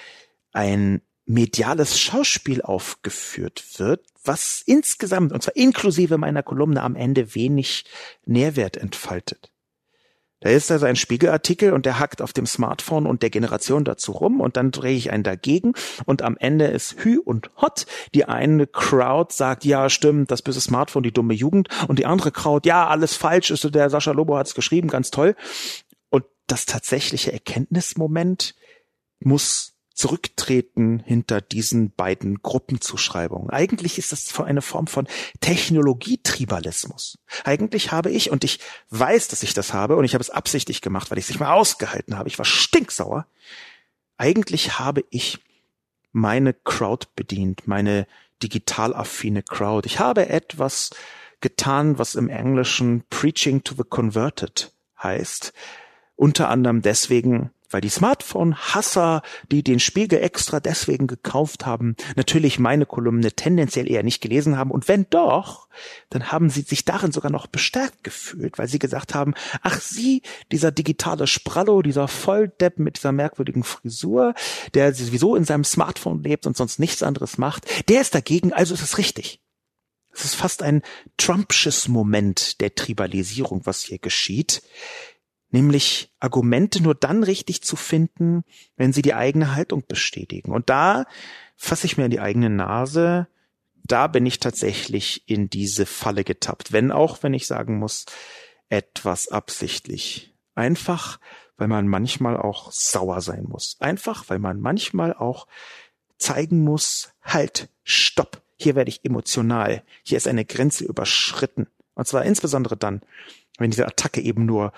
ein mediales Schauspiel aufgeführt wird, was insgesamt, und zwar inklusive meiner Kolumne, am Ende wenig Nährwert entfaltet. Da ist also ein Spiegelartikel und der hackt auf dem Smartphone und der Generation dazu rum und dann drehe ich einen dagegen und am Ende ist Hü und Hot. Die eine Crowd sagt, ja, stimmt, das böse Smartphone, die dumme Jugend und die andere Crowd, ja, alles falsch ist, der Sascha Lobo hat's geschrieben, ganz toll. Und das tatsächliche Erkenntnismoment muss zurücktreten hinter diesen beiden Gruppenzuschreibungen. Eigentlich ist das eine Form von Technologietribalismus. Eigentlich habe ich, und ich weiß, dass ich das habe, und ich habe es absichtlich gemacht, weil ich es nicht mehr ausgehalten habe, ich war stinksauer, eigentlich habe ich meine Crowd bedient, meine digital affine Crowd. Ich habe etwas getan, was im Englischen Preaching to the Converted heißt. Unter anderem deswegen, weil die Smartphone-Hasser, die den Spiegel extra deswegen gekauft haben, natürlich meine Kolumne tendenziell eher nicht gelesen haben. Und wenn doch, dann haben sie sich darin sogar noch bestärkt gefühlt, weil sie gesagt haben, ach sie, dieser digitale Sprallo, dieser Volldepp mit dieser merkwürdigen Frisur, der sowieso in seinem Smartphone lebt und sonst nichts anderes macht, der ist dagegen, also ist es richtig. Es ist fast ein Trumpsches Moment der Tribalisierung, was hier geschieht nämlich Argumente nur dann richtig zu finden, wenn sie die eigene Haltung bestätigen. Und da fasse ich mir in die eigene Nase, da bin ich tatsächlich in diese Falle getappt, wenn auch, wenn ich sagen muss, etwas absichtlich. Einfach, weil man manchmal auch sauer sein muss. Einfach, weil man manchmal auch zeigen muss, halt, stopp, hier werde ich emotional, hier ist eine Grenze überschritten. Und zwar insbesondere dann, wenn diese Attacke eben nur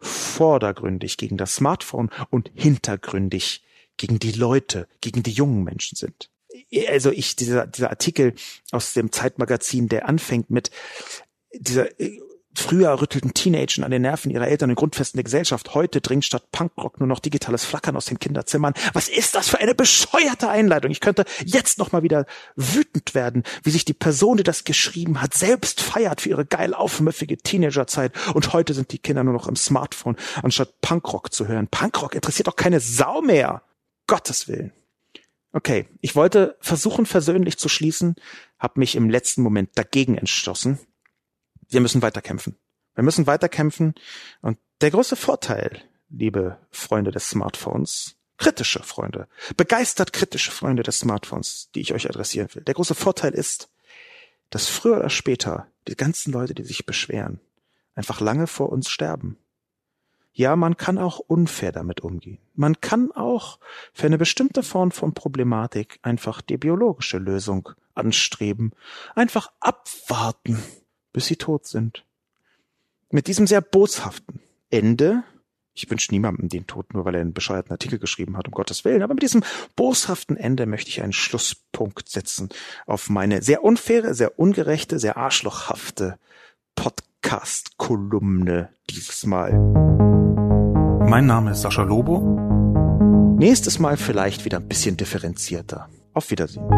vordergründig gegen das Smartphone und hintergründig gegen die Leute, gegen die jungen Menschen sind. Also ich, dieser, dieser Artikel aus dem Zeitmagazin, der anfängt mit dieser Früher rüttelten Teenager an den Nerven ihrer Eltern in Grundfesten der Gesellschaft. Heute dringt statt Punkrock nur noch digitales Flackern aus den Kinderzimmern. Was ist das für eine bescheuerte Einleitung? Ich könnte jetzt noch mal wieder wütend werden, wie sich die Person, die das geschrieben hat, selbst feiert für ihre geil aufmüffige Teenagerzeit. Und heute sind die Kinder nur noch im Smartphone, anstatt Punkrock zu hören. Punkrock interessiert doch keine Sau mehr. Gottes Willen. Okay, ich wollte versuchen, versöhnlich zu schließen, habe mich im letzten Moment dagegen entschlossen wir müssen weiterkämpfen. Wir müssen weiterkämpfen. Und der große Vorteil, liebe Freunde des Smartphones, kritische Freunde, begeistert kritische Freunde des Smartphones, die ich euch adressieren will. Der große Vorteil ist, dass früher oder später die ganzen Leute, die sich beschweren, einfach lange vor uns sterben. Ja, man kann auch unfair damit umgehen. Man kann auch für eine bestimmte Form von Problematik einfach die biologische Lösung anstreben. Einfach abwarten bis sie tot sind. Mit diesem sehr boshaften Ende, ich wünsche niemandem den Tod, nur weil er einen bescheuerten Artikel geschrieben hat, um Gottes Willen, aber mit diesem boshaften Ende möchte ich einen Schlusspunkt setzen auf meine sehr unfaire, sehr ungerechte, sehr arschlochhafte Podcast-Kolumne dieses Mal. Mein Name ist Sascha Lobo. Nächstes Mal vielleicht wieder ein bisschen differenzierter. Auf Wiedersehen.